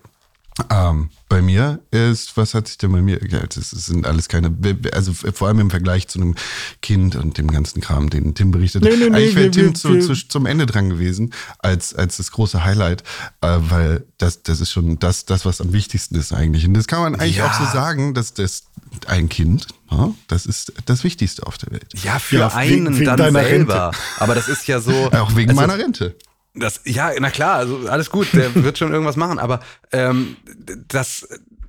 Ähm, bei mir ist, was hat sich denn bei mir, ja, das sind alles keine, also vor allem im Vergleich zu einem Kind und dem ganzen Kram, den Tim berichtet. Nee, nee, nee, Eigentlich wäre wir- Tim zu, zu, zum Ende dran gewesen, als, als das große Highlight, äh, weil das, das ist schon das, das, was am wichtigsten ist eigentlich. Und das kann man eigentlich Ja. auch so sagen, dass das ein Kind, ja, das ist das Wichtigste auf der Welt. ja, für Ja, wegen- einen wegen dann deiner selber. Aber das ist ja so. Auch wegen also, meiner Rente. Das, ja, na klar, also alles gut, der wird schon irgendwas machen, aber ähm, das,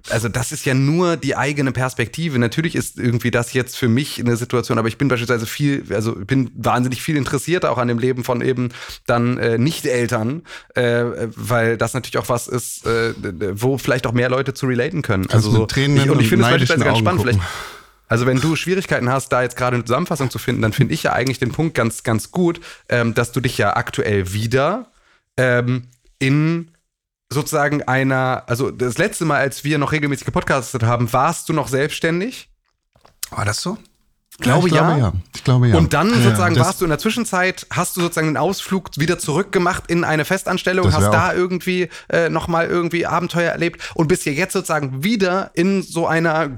also das ist ja nur die eigene Perspektive. Natürlich ist irgendwie das jetzt für mich eine Situation, aber ich bin beispielsweise viel, also bin wahnsinnig viel interessiert auch an dem Leben von eben dann äh, Nicht-Eltern, äh, weil das natürlich auch was ist, äh, wo vielleicht auch mehr Leute zu relaten können. Also mit Tränen ich, und ich finde es beispielsweise ganz Augen spannend, gucken. vielleicht also wenn du Schwierigkeiten hast, da jetzt gerade eine Zusammenfassung zu finden, dann finde ich ja eigentlich den Punkt ganz, ganz gut, ähm, dass du dich ja aktuell wieder ähm, in sozusagen einer, also das letzte Mal, als wir noch regelmäßig gepodcastet haben, warst du noch selbstständig. War das so? Glaube ich glaube ja. ja. Ich glaube ja. Und dann Ja, sozusagen warst du in der Zwischenzeit, hast du sozusagen einen Ausflug wieder zurückgemacht in eine Festanstellung, hast da irgendwie äh, nochmal irgendwie Abenteuer erlebt und bist ja jetzt sozusagen wieder in so einer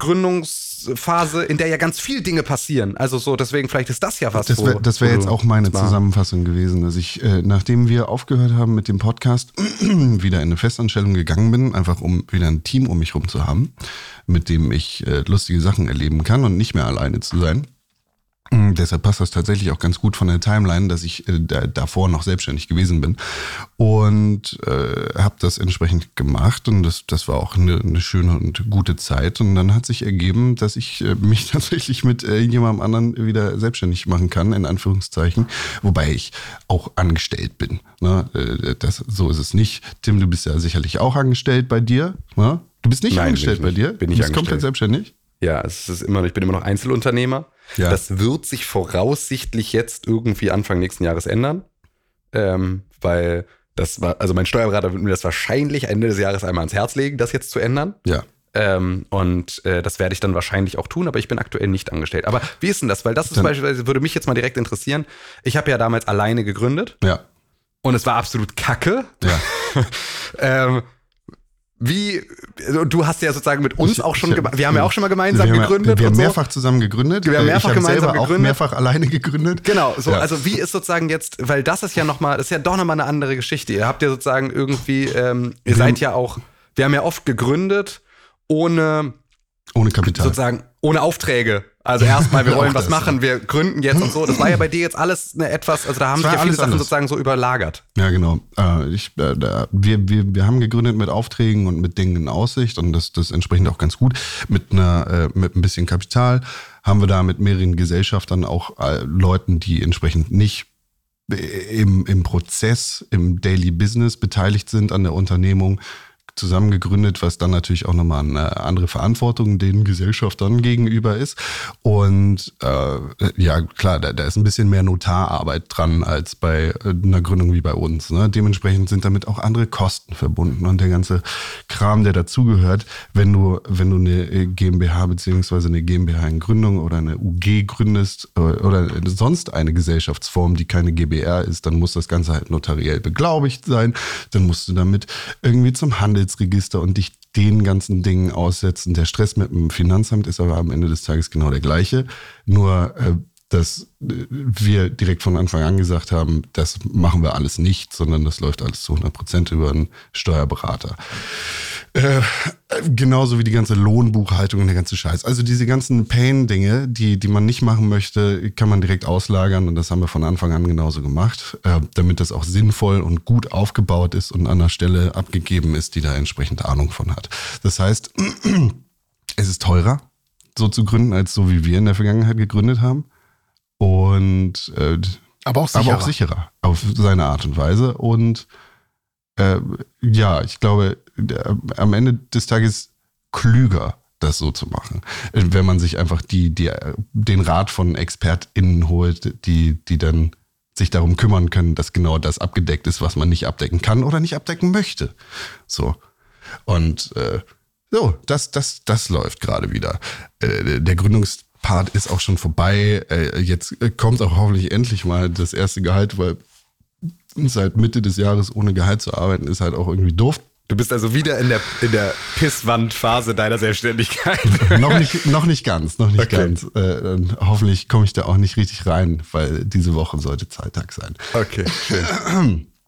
Gründungsphase, in der ja ganz viel Dinge passieren. Also so, deswegen vielleicht ist das ja was. Das wäre wär jetzt auch meine Zusammenfassung gewesen, dass ich, äh, nachdem wir aufgehört haben mit dem Podcast, wieder in eine Festanstellung gegangen bin, einfach um wieder ein Team um mich rum zu haben, mit dem ich äh, lustige Sachen erleben kann und nicht mehr alleine zu sein. Mm, Deshalb passt das tatsächlich auch ganz gut von der Timeline, dass ich äh, da, davor noch selbstständig gewesen bin und äh, habe das entsprechend gemacht und das, das war auch eine, eine schöne und gute Zeit und dann hat sich ergeben, dass ich äh, mich tatsächlich mit äh, jemandem anderen wieder selbstständig machen kann, in Anführungszeichen, wobei ich auch angestellt bin. Ne? Äh, Das, so ist es nicht. Tim, du bist ja sicherlich auch angestellt bei dir. Ne? Du bist nicht Nein, angestellt ich bei nicht. dir? Bin ich du bist komplett angestellt. selbstständig? Ja, es ist immer, noch- ich bin immer noch Einzelunternehmer. Ja. Das wird sich voraussichtlich jetzt irgendwie Anfang nächsten Jahres ändern. Ähm, weil das war, also mein Steuerberater wird mir das wahrscheinlich Ende des Jahres einmal ans Herz legen, das jetzt zu ändern. Ja. Ähm, und äh, das werde ich dann wahrscheinlich auch tun, aber ich bin aktuell nicht angestellt. Aber wie ist denn das? Weil das ist beispielsweise, würde mich jetzt mal direkt interessieren. Ich habe ja damals alleine gegründet Ja. und es war absolut kacke. Ja. ähm, wie, also du hast ja sozusagen mit uns Ich- auch schon, wir haben ja auch schon mal gemeinsam wir haben, gegründet. Wir haben und so. mehrfach zusammen gegründet. Wir haben Äh, mehrfach ich gemeinsam selber auch gegründet. mehrfach alleine gegründet. Genau, so, Ja. also wie ist sozusagen jetzt, weil das ist ja nochmal, das ist ja doch nochmal eine andere Geschichte. Ihr habt ja sozusagen irgendwie, ähm, ihr Wir seid haben- ja auch, wir haben ja oft gegründet, ohne Ohne Kapital. sozusagen, ohne Aufträge. Also erstmal, wir wollen was das, machen, wir gründen jetzt und so. Das war ja bei dir jetzt alles eine etwas, also da haben sich ja viele Sachen anders. sozusagen so überlagert. Ja, genau. Äh, ich, äh, da, wir, wir, wir haben gegründet mit Aufträgen und mit Dingen in Aussicht und das, das entsprechend auch ganz gut. Mit, einer, äh, mit ein bisschen Kapital haben wir da mit mehreren Gesellschaftern auch äh, Leuten, die entsprechend nicht im, im Prozess, im Daily Business beteiligt sind an der Unternehmung, zusammen gegründet, was dann natürlich auch nochmal eine andere Verantwortung den Gesellschaftern gegenüber ist. Und äh, ja, klar, da, da ist ein bisschen mehr Notararbeit dran als bei äh, einer Gründung wie bei uns. Ne? Dementsprechend sind damit auch andere Kosten verbunden und der ganze Kram, der dazugehört, wenn du, wenn du eine äh, GmbH beziehungsweise eine GmbH in Gründung oder eine UG gründest äh, oder sonst eine Gesellschaftsform, die keine GbR ist, dann muss das Ganze halt notariell beglaubigt sein. Dann musst du damit irgendwie zum Handelsregister und dich den ganzen Dingen aussetzen. Der Stress mit dem Finanzamt ist aber am Ende des Tages genau der gleiche. Nur, äh, dass äh, wir direkt von Anfang an gesagt haben, das machen wir alles nicht, sondern das läuft alles zu 100 Prozent über einen Steuerberater. Äh, genauso wie die ganze Lohnbuchhaltung und der ganze Scheiß. Also diese ganzen Pain-Dinge, die, die man nicht machen möchte, kann man direkt auslagern und das haben wir von Anfang an genauso gemacht, äh, damit das auch sinnvoll und gut aufgebaut ist und an der Stelle abgegeben ist, die da entsprechend Ahnung von hat. Das heißt, es ist teurer, so zu gründen, als so wie wir in der Vergangenheit gegründet haben. Und äh, Aber auch sicherer. aber auch sicherer auf seine Art und Weise. Und äh, ja, ich glaube, der, am Ende des Tages klüger, das so zu machen. Wenn man sich einfach die, die, den Rat von ExpertInnen holt, die, die dann sich darum kümmern können, dass genau das abgedeckt ist, was man nicht abdecken kann oder nicht abdecken möchte. So. Und äh, so, das, das, das läuft gerade wieder. Äh, der Gründungspart ist auch schon vorbei. Äh, jetzt äh, kommt auch hoffentlich endlich mal das erste Gehalt, weil seit Mitte des Jahres ohne Gehalt zu arbeiten, ist halt auch irgendwie doof. Du bist also wieder in der, in der Pisswandphase deiner Selbstständigkeit. noch, nicht, noch nicht ganz, noch nicht Okay. ganz. Äh, hoffentlich komme ich da auch nicht richtig rein, weil diese Woche sollte Zeittag sein. Okay, schön.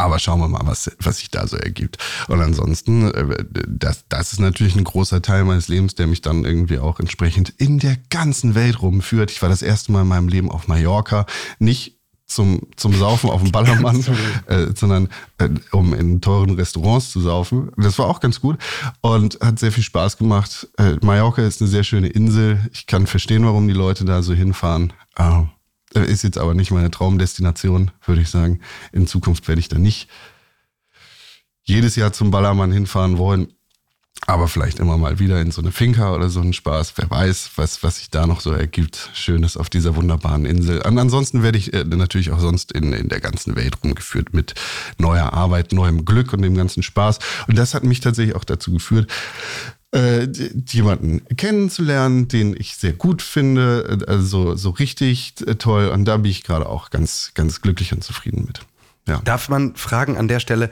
Aber schauen wir mal, was, was sich da so ergibt. Und ansonsten, äh, das, das ist natürlich ein großer Teil meines Lebens, der mich dann irgendwie auch entsprechend in der ganzen Welt rumführt. Ich war das erste Mal in meinem Leben auf Mallorca, nicht zum, zum Saufen auf dem Ballermann, äh, sondern äh, um in teuren Restaurants zu saufen. Das war auch ganz gut und hat sehr viel Spaß gemacht. Äh, Mallorca ist eine sehr schöne Insel. Ich kann verstehen, warum die Leute da so hinfahren. Äh, ist jetzt aber nicht meine Traumdestination, würde ich sagen. In Zukunft werde ich da nicht jedes Jahr zum Ballermann hinfahren wollen. Aber vielleicht immer mal wieder in so eine Finca oder so einen Spaß. Wer weiß, was, was sich da noch so ergibt. Schönes auf dieser wunderbaren Insel. Und ansonsten werde ich äh, natürlich auch sonst in, in der ganzen Welt rumgeführt mit neuer Arbeit, neuem Glück und dem ganzen Spaß. Und das hat mich tatsächlich auch dazu geführt, äh, jemanden kennenzulernen, den ich sehr gut finde, also so richtig äh, toll. Und da bin ich gerade auch ganz, ganz glücklich und zufrieden mit. Ja. Darf man fragen an der Stelle,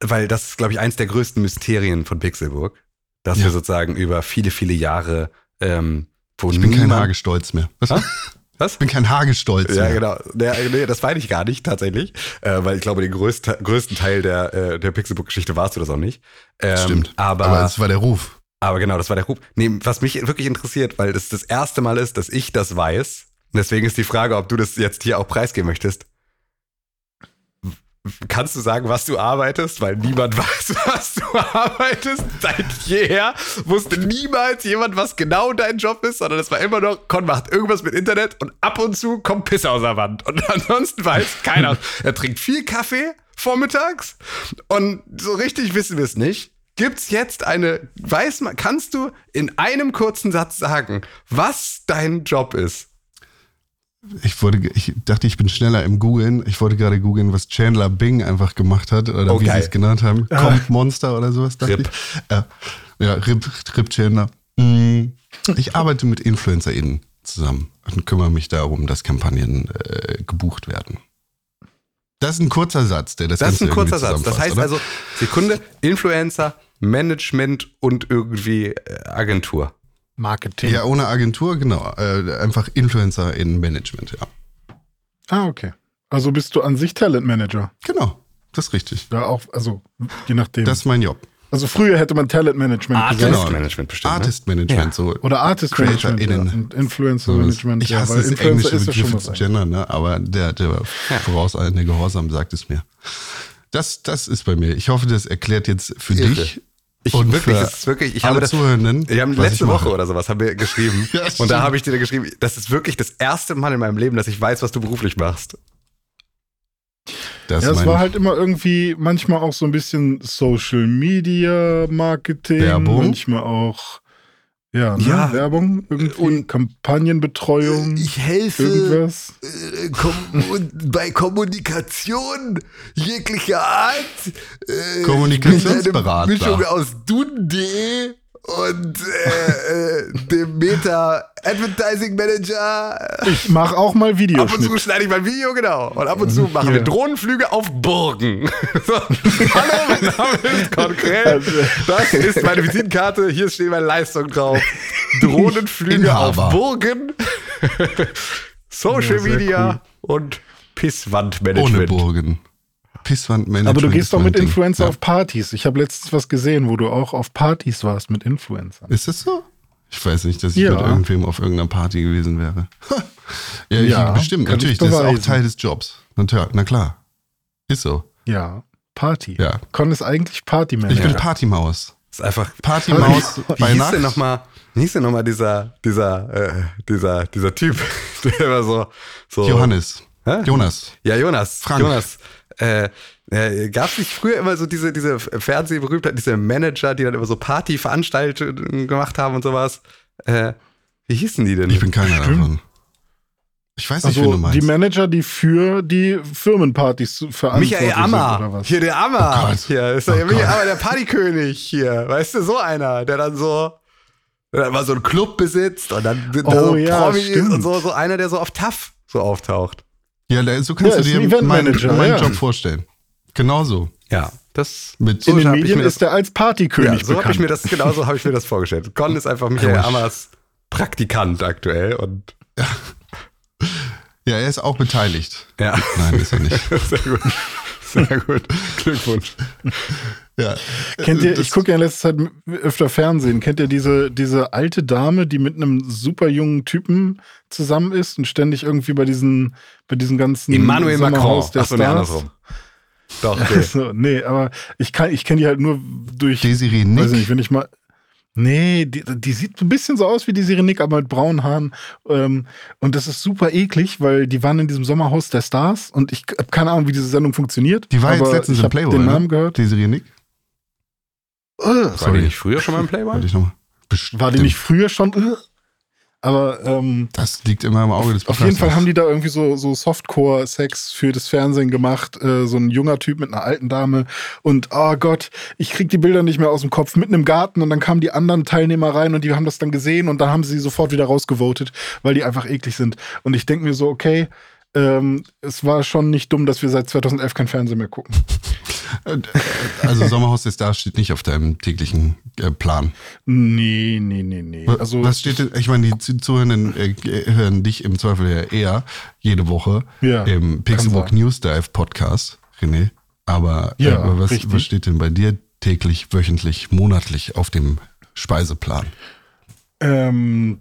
weil das ist, glaube ich, eins der größten Mysterien von Pixelburg, dass Ja. wir sozusagen über viele, viele Jahre, ähm, wo Ich bin kein Hagestolz mehr. Was? Was? Ich bin kein Hagestolz Ja, mehr. genau. Nee, nee, das meine ich gar nicht tatsächlich, äh, weil ich glaube, den größten, größten Teil der, äh, der Pixelbook-Geschichte warst du das auch nicht. Ähm, Stimmt. Aber, Aber aber, es war der Ruf. genau, das war der Ruf. Nee, was mich wirklich interessiert, weil das das erste Mal ist, dass ich das weiß. Deswegen ist die Frage, ob du das jetzt hier auch preisgeben möchtest. Kannst du sagen, was du arbeitest? Weil niemand weiß, was du arbeitest. Seit jeher wusste niemals jemand, was genau dein Job ist, sondern es war immer noch, Con macht irgendwas mit Internet und ab und zu kommt Pisse aus der Wand. Und ansonsten weiß keiner. er trinkt viel Kaffee vormittags und so richtig wissen wir es nicht. Gibt's jetzt eine, weiß man, kannst du in einem kurzen Satz sagen, was dein Job ist? Ich, wurde, ich dachte, ich bin schneller im Googlen. Ich wollte gerade googeln, was Chandler Bing einfach gemacht hat oder Oh, wie sie es genannt haben. Kommt Monster oder sowas, dachte Rip. ich. Ja, ja Rip, Rip Chandler. Mm, Ich arbeite mit InfluencerInnen zusammen und kümmere mich darum, dass Kampagnen äh, gebucht werden. Das ist ein kurzer Satz, der das, Das ist ein kurzer Satz. Das heißt oder? also, Sekunde, Influencer, Management und irgendwie äh, Agentur. Marketing. Ja, ohne Agentur, genau. Äh, einfach Influencer in Management, ja. Ah, okay. Also bist du an sich Talentmanager. Genau, das ist richtig. Ja, auch, also je nachdem. Das ist mein Job. also früher hätte man Talentmanagement Artist gesagt. Genau. Management bestimmt. ne? Artist Management, Ja. so. Oder Artist Management ja. CreatorInnen. und Influencer So, Management. ich ja, hasse weil das Influencer englische ja schon Begriff eigentlich. gendern, ne? aber der, der vorauseilende Gehorsam sagt es mir. Das, das ist bei mir. Ich hoffe, das erklärt jetzt für Irre. dich Ich und wirklich, das ist wirklich, ich alle habe das, Zuhörenden. wir haben letzte ich Woche oder sowas haben wir geschrieben. Ja, und da habe ich dir geschrieben, das ist wirklich das erste Mal in meinem Leben, dass ich weiß, was du beruflich machst. Das Ja, es war ich. halt immer irgendwie manchmal auch so ein bisschen Social Media Marketing, Werbung. manchmal auch ja, ne? Ja. Werbung irgendwie, Und- Kampagnenbetreuung, helfe irgendwas. äh, kom bei Kommunikation jeglicher Art. Äh, Kommunikationsberater. Mischung aus Dunde und äh, äh, dem Meta Advertising Manager. Ich mache auch mal Ab und zu schneide ich mein Video, genau. Und ab und zu machen wir Ja. Drohnenflüge auf Burgen. So. Hallo, mein Name ist konkret. Also- Das ist meine Visitenkarte. Hier steht meine Leistung drauf. Drohnenflüge auf Burgen. Social Ja, Media und Pisswandmanagement. Ohne Burgen. Pisswandmanagement. Aber du gehst doch mit. Influencer Ja. auf Partys. Ich habe letztens was gesehen, wo du auch auf Partys warst mit Influencern. Ist das so? Ich weiß nicht, dass ich Ja. mit irgendwem auf irgendeiner Party gewesen wäre. ja, Ja, bestimmt, natürlich. Das ist auch. Teil des Jobs. Na, klar. Ist so. Ja, Party. Ja. Con ist eigentlich Partymanager. Ich bin Partymaus. ist einfach. Partymaus Wie bei hieß Nacht. denn nochmal, wie hieß denn nochmal dieser, dieser, äh, dieser, dieser Typ, der immer so, so. Johannes. Hä? Jonas. Ja, Jonas. Frank. Jonas. Äh, äh, Gab es nicht früher immer so diese, diese Fernsehberühmtheit, diese Manager, die dann immer so Partyveranstaltungen gemacht haben und sowas? Äh, wie hießen die denn? Ich bin keiner Stimmt. davon. Ich weiß nicht, wen du Also meinst. die Manager, die für die Firmenpartys zu- verantwortlich Michael sind Ammer. oder was? Hier, der Ammer. Oh hier ist Oh der Michael. Ammer, der Partykönig hier. Weißt du, so einer, der dann so, der dann mal so einen Club besitzt und dann sind da Oh so ja, Promis stimmt. und so, so einer, der so auf TAF so auftaucht. Ja, so kannst Ja, du dir meinen, meinen ja. Job vorstellen. Genauso. Ja, das. Mit In den Medien das- ist er als Partykönig Ja, so habe bekannt. ich mir das, genau so habe ich mir das vorgestellt. Con ist einfach Michael Ammers Praktikant aktuell und ja, er ist auch beteiligt. ja. Nein, ist er nicht. Sehr gut. Sehr gut. Glückwunsch. Ja. Kennt ihr, Das- ich gucke ja in letzter Zeit öfter Fernsehen, kennt ihr diese, diese alte Dame, die mit einem super jungen Typen zusammen ist und ständig irgendwie bei diesen, bei diesen ganzen Emmanuel Macron. Der nee, Stars. Doch, okay. Also, nee, aber ich kann, ich kenne die halt nur durch, Desiree weiß Nick. nicht, wenn ich mal, nee, die, die sieht ein bisschen so aus wie die Nick, aber mit braunen Haaren. Ähm, und das ist super eklig, weil die waren in diesem Sommerhaus der Stars und ich habe keine Ahnung, wie diese Sendung funktioniert. Die war jetzt letztens ich im Playboy. den ne? Namen gehört. Desiree Nick. War die nicht früher schon mal im Playboy? Warte ich noch mal. War die nicht früher schon? Aber ähm, Das liegt immer im Auge des auf jeden Fall haben die da irgendwie so, so Softcore-Sex für das Fernsehen gemacht. Äh, so ein junger Typ mit einer alten Dame. Und oh Gott, ich krieg die Bilder nicht mehr aus dem Kopf. Mitten im Garten und dann kamen die anderen Teilnehmer rein und die haben das dann gesehen und dann haben sie sofort wieder rausgevotet, weil die einfach eklig sind. Und ich denke mir so, okay, ähm, es war schon nicht dumm, dass wir seit 2011 kein Fernsehen mehr gucken. Also Sommerhaus der Stars steht nicht auf deinem täglichen äh, Plan. Nee, nee, nee, nee. Also, Was steht denn, ich meine, die Zu- Zuhörenden äh, hören dich im Zweifel ja eher jede Woche Ja, im Pixelbook. News Dive Podcast, René. Aber, äh, Ja, aber was, richtig. was steht denn bei dir täglich, wöchentlich, monatlich auf dem Speiseplan? ähm,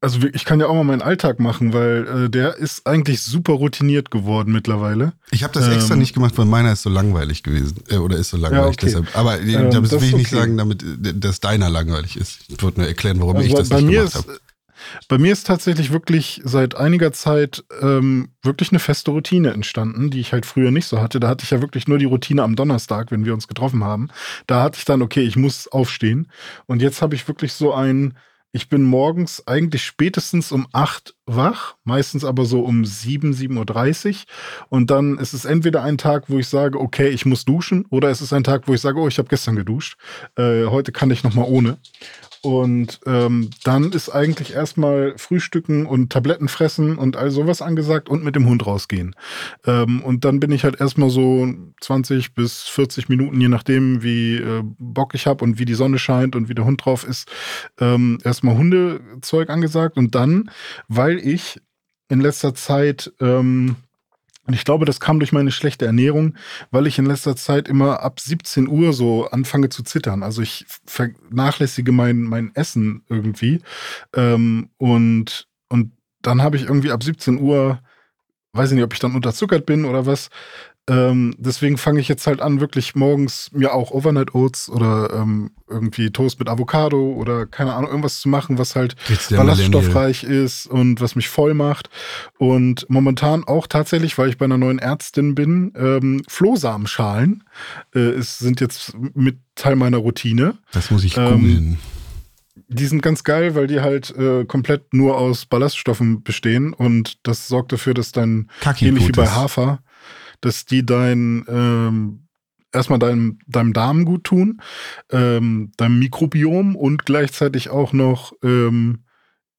also ich kann ja auch mal meinen Alltag machen, weil äh, der ist eigentlich super routiniert geworden mittlerweile. Ich habe das extra Ähm, nicht gemacht, weil meiner ist so langweilig gewesen. Äh, oder ist so langweilig. okay. Deshalb. Aber äh, Ähm, das will ich nicht okay. sagen, damit äh, dass deiner langweilig ist. Ich wollte nur erklären, warum Also ich das bei, nicht mir gemacht ist, habe. bei mir ist tatsächlich wirklich seit einiger Zeit ähm, wirklich eine feste Routine entstanden, die ich halt früher nicht so hatte. Da hatte ich ja wirklich nur die Routine am Donnerstag, wenn wir uns getroffen haben. Da hatte ich dann, okay, ich muss aufstehen. Und jetzt habe ich wirklich so ein, ich bin morgens eigentlich spätestens um 8 wach, meistens aber so um 7, 7.30 Uhr. Und dann ist es entweder ein Tag, wo ich sage, okay, ich muss duschen, oder es ist ein Tag, wo ich sage, oh, ich habe gestern geduscht. Äh, heute kann ich noch mal ohne. Und ähm, dann ist eigentlich erstmal Frühstücken und Tabletten fressen und all sowas angesagt und mit dem Hund rausgehen. Ähm, und dann bin ich halt erstmal so 20 bis 40 Minuten, je nachdem, wie äh, Bock ich habe und wie die Sonne scheint und wie der Hund drauf ist, ähm, erstmal Hundezeug angesagt. Und dann, weil ich in letzter Zeit ähm, und ich glaube, das kam durch meine schlechte Ernährung, weil ich in letzter Zeit immer ab 17 Uhr so anfange zu zittern. Also ich vernachlässige mein, mein Essen irgendwie. Ähm, und, und dann habe ich irgendwie ab 17 Uhr, weiß ich nicht, ob ich dann unterzuckert bin oder was. Ähm, deswegen fange ich jetzt halt an, wirklich morgens mir auch Overnight Oats oder ähm, irgendwie Toast mit Avocado oder keine Ahnung, irgendwas zu machen, was halt ballaststoffreich ist und was mich voll macht. Und momentan auch tatsächlich, weil ich bei einer neuen Ärztin bin, ähm, Flohsamenschalen äh, es sind jetzt mit Teil meiner Routine. Das muss ich Ähm, googeln. Die sind ganz geil, weil die halt äh, komplett nur aus Ballaststoffen bestehen und das sorgt dafür, dass dein, ähnlich wie bei. Hafer, dass die dein, ähm, erstmal deinem, deinem Darm gut tun, ähm, deinem Mikrobiom und gleichzeitig auch noch ähm,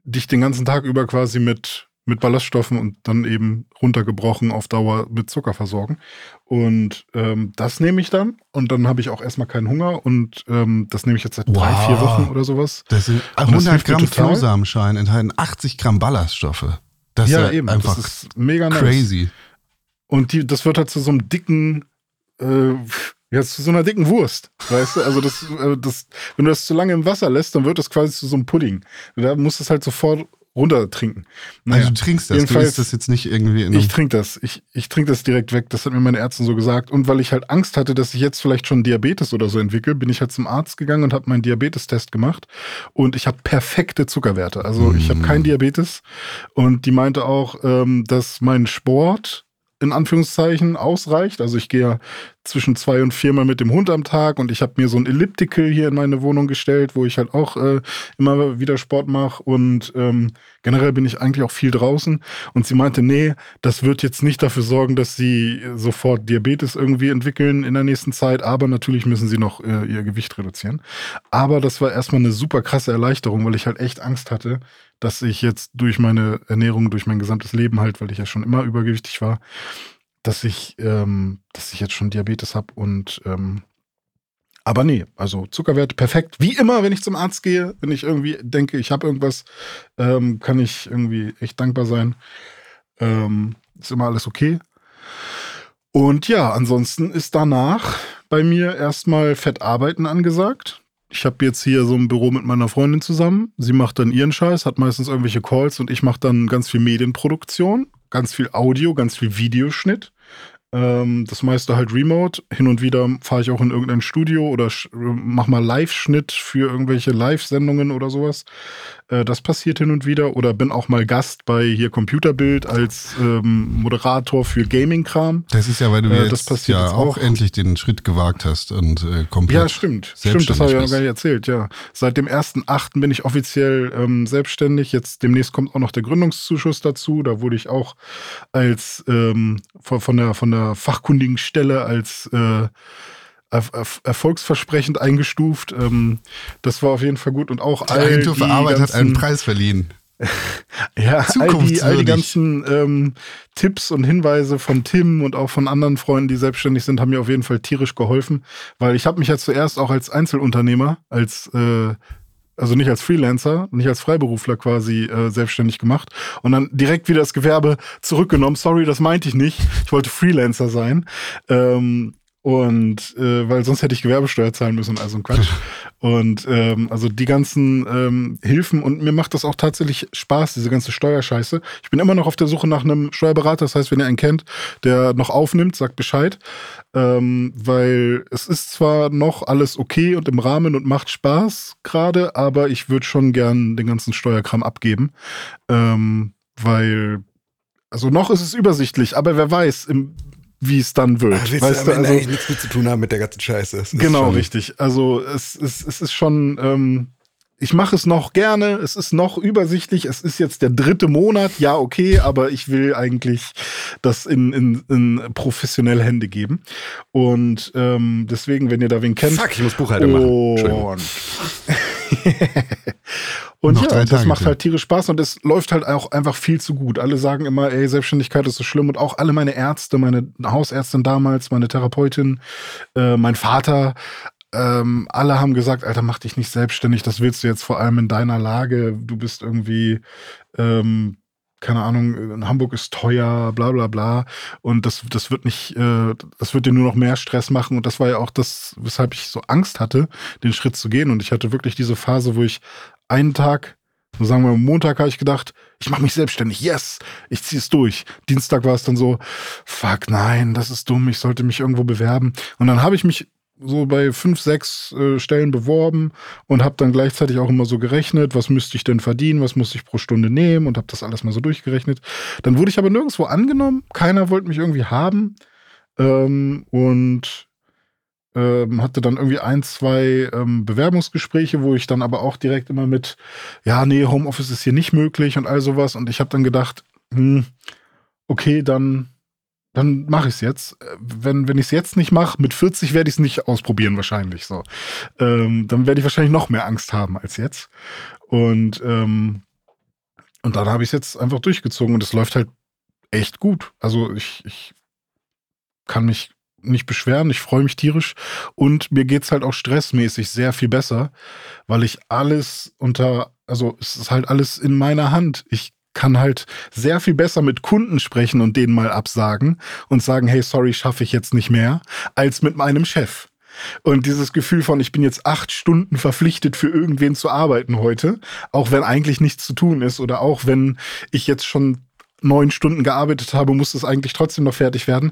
dich den ganzen Tag über quasi mit, mit Ballaststoffen und dann eben runtergebrochen auf Dauer mit Zucker versorgen. Und ähm, das nehme ich dann und dann habe ich auch erstmal keinen Hunger und ähm, das nehme ich jetzt seit drei, Wow. vier Wochen oder sowas. Das sind das 100 hilft mir Gramm total. Flohsamenschalen enthalten 80 Gramm Ballaststoffe. Das ist ja, einfach das ist mega nice. crazy. Und die, das wird halt zu so einem dicken, äh, ja, zu so einer dicken Wurst. Weißt du? Also das, äh, das, wenn du das zu lange im Wasser lässt, dann wird das quasi zu so einem Pudding. Da musst du es halt sofort runtertrinken. Naja, also du trinkst das, du isst das jetzt nicht irgendwie in ich trinke das. Ich, ich trinke das direkt weg. Das hat mir meine Ärztin so gesagt. Und weil ich halt Angst hatte, dass ich jetzt vielleicht schon Diabetes oder so entwickle, bin ich halt zum Arzt gegangen und habe meinen Diabetestest gemacht. Und ich habe perfekte Zuckerwerte. Also ich habe Mm. keinen Diabetes. Und die meinte auch, ähm, dass mein Sport in Anführungszeichen ausreicht. Also ich gehe ja zwischen zwei und viermal mit dem Hund am Tag und ich habe mir so ein Elliptical hier in meine Wohnung gestellt, wo ich halt auch äh, immer wieder Sport mache und ähm, generell bin ich eigentlich auch viel draußen. Und sie meinte, nee, das wird jetzt nicht dafür sorgen, dass sie sofort Diabetes irgendwie entwickeln in der nächsten Zeit, aber natürlich müssen sie noch äh, ihr Gewicht reduzieren. Aber das war erstmal eine super krasse Erleichterung, weil ich halt echt Angst hatte, dass ich jetzt durch meine Ernährung, durch mein gesamtes Leben halt, weil ich ja schon immer übergewichtig war, dass ich, ähm, dass ich jetzt schon Diabetes habe und ähm, aber nee, also Zuckerwerte perfekt. Wie immer, wenn ich zum Arzt gehe, wenn ich irgendwie denke, ich habe irgendwas, ähm, kann ich irgendwie echt dankbar sein. Ähm, ist immer alles okay. Und ja, ansonsten ist danach bei mir erstmal Fettarbeiten angesagt. Ich habe jetzt hier so ein Büro mit meiner Freundin zusammen. Sie macht dann ihren Scheiß, hat meistens irgendwelche Calls und ich mache dann ganz viel Medienproduktion, ganz viel Audio, ganz viel Videoschnitt. Ähm, das meiste halt remote. Hin und wieder fahre ich auch in irgendein Studio oder mach mal Live-Schnitt für irgendwelche Live-Sendungen oder sowas. Äh, das passiert hin und wieder. Oder bin auch mal Gast bei hier Computerbild als ähm, Moderator für Gaming-Kram. Das ist ja, weil du äh, jetzt, ja jetzt auch, auch endlich den Schritt gewagt hast und äh, komplett. Ja, stimmt. Stimmt, das habe ich ja gar nicht erzählt, ja. Seit dem 1.8. bin ich offiziell ähm, selbstständig. Jetzt demnächst kommt auch noch der Gründungszuschuss dazu. Da wurde ich auch als ähm, von, der, von der fachkundigen Stelle als äh, erfolgsversprechend eingestuft. Ähm, das war auf jeden Fall gut und auch die all die für Arbeit hat einen Preis verliehen. ja, all die, all die ganzen ähm, Tipps und Hinweise von Tim und auch von anderen Freunden, die selbstständig sind, haben mir auf jeden Fall tierisch geholfen, weil ich habe mich ja zuerst auch als Einzelunternehmer, als äh, also nicht als Freelancer, nicht als Freiberufler quasi äh, selbstständig gemacht und dann direkt wieder das Gewerbe zurückgenommen. Sorry, das meinte ich nicht. Ich wollte Freelancer sein. Ähm, und äh, weil sonst hätte ich Gewerbesteuer zahlen müssen, also ein Quatsch. Und ähm, also die ganzen ähm, Hilfen und mir macht das auch tatsächlich Spaß, diese ganze Steuerscheiße. Ich bin immer noch auf der Suche nach einem Steuerberater, das heißt, wenn ihr einen kennt, der noch aufnimmt, sagt Bescheid. Ähm, weil es ist zwar noch alles okay und im Rahmen und macht Spaß gerade, aber ich würde schon gern den ganzen Steuerkram abgeben. Ähm, weil also noch ist es übersichtlich, aber wer weiß, im wie es dann wird. Ach, weißt du, also, eigentlich nichts mit zu tun haben mit der ganzen Scheiße. Genau, richtig. Also es, es, es ist schon, ähm, ich mache es noch gerne, es ist noch übersichtlich, es ist jetzt der dritte Monat, ja, okay, aber ich will eigentlich das in, in, in professionelle Hände geben. Und ähm, deswegen, wenn ihr da wen kennt. Fuck, ich muss Buchhaltung machen. Und Noch ja, das macht halt tierisch Spaß und es läuft halt auch einfach viel zu gut. Alle sagen immer, ey, Selbstständigkeit ist so schlimm und auch alle meine Ärzte, meine Hausärztin damals, meine Therapeutin, äh, mein Vater, ähm, alle haben gesagt, Alter, mach dich nicht selbstständig, das willst du jetzt vor allem in deiner Lage. Du bist irgendwie, ähm, keine Ahnung, Hamburg ist teuer, bla bla bla. Und das, das wird nicht, äh, das wird dir nur noch mehr Stress machen. Und das war ja auch das, weshalb ich so Angst hatte, den Schritt zu gehen. Und ich hatte wirklich diese Phase, wo ich einen Tag, so sagen wir Montag, habe ich gedacht, ich mache mich selbstständig, yes, ich ziehe es durch. Dienstag war es dann so, fuck, nein, das ist dumm, ich sollte mich irgendwo bewerben. Und dann habe ich mich so bei fünf, sechs äh, Stellen beworben und habe dann gleichzeitig auch immer so gerechnet, was müsste ich denn verdienen, was muss ich pro Stunde nehmen und habe das alles mal so durchgerechnet. Dann wurde ich aber nirgendwo angenommen, keiner wollte mich irgendwie haben ähm, und ähm, hatte dann irgendwie ein, zwei ähm, Bewerbungsgespräche, wo ich dann aber auch direkt immer mit, ja, nee, Homeoffice ist hier nicht möglich und all sowas. Und ich habe dann gedacht, hm, okay, dann, dann mache ich es jetzt. Wenn, wenn ich es jetzt nicht mache, mit 40 werde ich es nicht ausprobieren wahrscheinlich so. Ähm, dann werde ich wahrscheinlich noch mehr Angst haben als jetzt. Und, ähm, und dann habe ich es jetzt einfach durchgezogen und es läuft halt echt gut. Also ich, ich kann mich nicht beschweren. Ich freue mich tierisch. Und mir geht's halt auch stressmäßig sehr viel besser, weil ich alles unter, also es ist halt alles in meiner Hand. Ich kann halt sehr viel besser mit Kunden sprechen und denen mal absagen und sagen, hey, sorry, schaffe ich jetzt nicht mehr, als mit meinem Chef. Und dieses Gefühl von, ich bin jetzt acht Stunden verpflichtet, für irgendwen zu arbeiten heute, auch wenn eigentlich nichts zu tun ist oder auch wenn ich jetzt schon neun Stunden gearbeitet habe, muss es eigentlich trotzdem noch fertig werden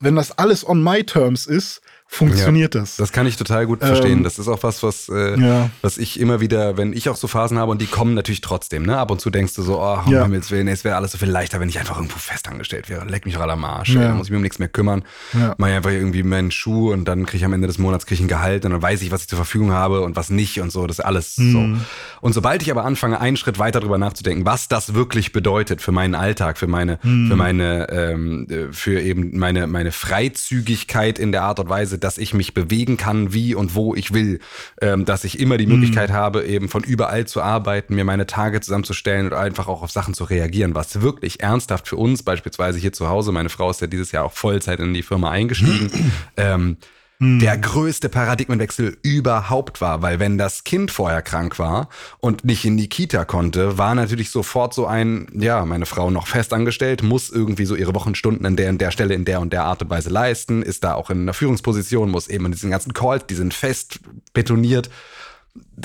wenn das alles on my terms ist, funktioniert ja, das. Das kann ich total gut verstehen. Ähm, das ist auch was, was, äh, ja. was ich immer wieder, wenn ich auch so Phasen habe und die kommen natürlich trotzdem, ne? Ab und zu denkst du so, oh, um ja. Himmels Willen, es wäre alles so viel leichter, wenn ich einfach irgendwo festangestellt wäre. Leck mich doch am Arsch. Ja. Ey, da muss ich mir um nichts mehr kümmern. Ja. Mach ich einfach irgendwie meinen Schuh und dann kriege ich am Ende des Monats krieg ich ein Gehalt und dann weiß ich, was ich zur Verfügung habe und was nicht und so. Das ist alles mhm. so. Und sobald ich aber anfange, einen Schritt weiter drüber nachzudenken, was das wirklich bedeutet für meinen Alltag, für meine, mhm. für meine, ähm, äh, für eben meine, meine Freizügigkeit in der Art und Weise, dass ich mich bewege, bewegen kann, wie und wo ich will, ähm, dass ich immer die mhm. Möglichkeit mhm. habe, eben von überall zu arbeiten, mir meine Tage zusammenzustellen und einfach auch auf Sachen zu reagieren, was wirklich ernsthaft für uns, beispielsweise hier zu Hause, meine Frau ist ja dieses Jahr auch Vollzeit in die Firma eingestiegen, ähm, hm. der größte Paradigmenwechsel überhaupt war, weil wenn das Kind vorher krank war und nicht in die Kita konnte, war natürlich sofort so ein, ja, meine Frau noch festangestellt, muss irgendwie so ihre Wochenstunden an der und der Stelle in der und der Art und Weise leisten, ist da auch in einer Führungsposition, muss eben in diesen ganzen Calls, die sind fest betoniert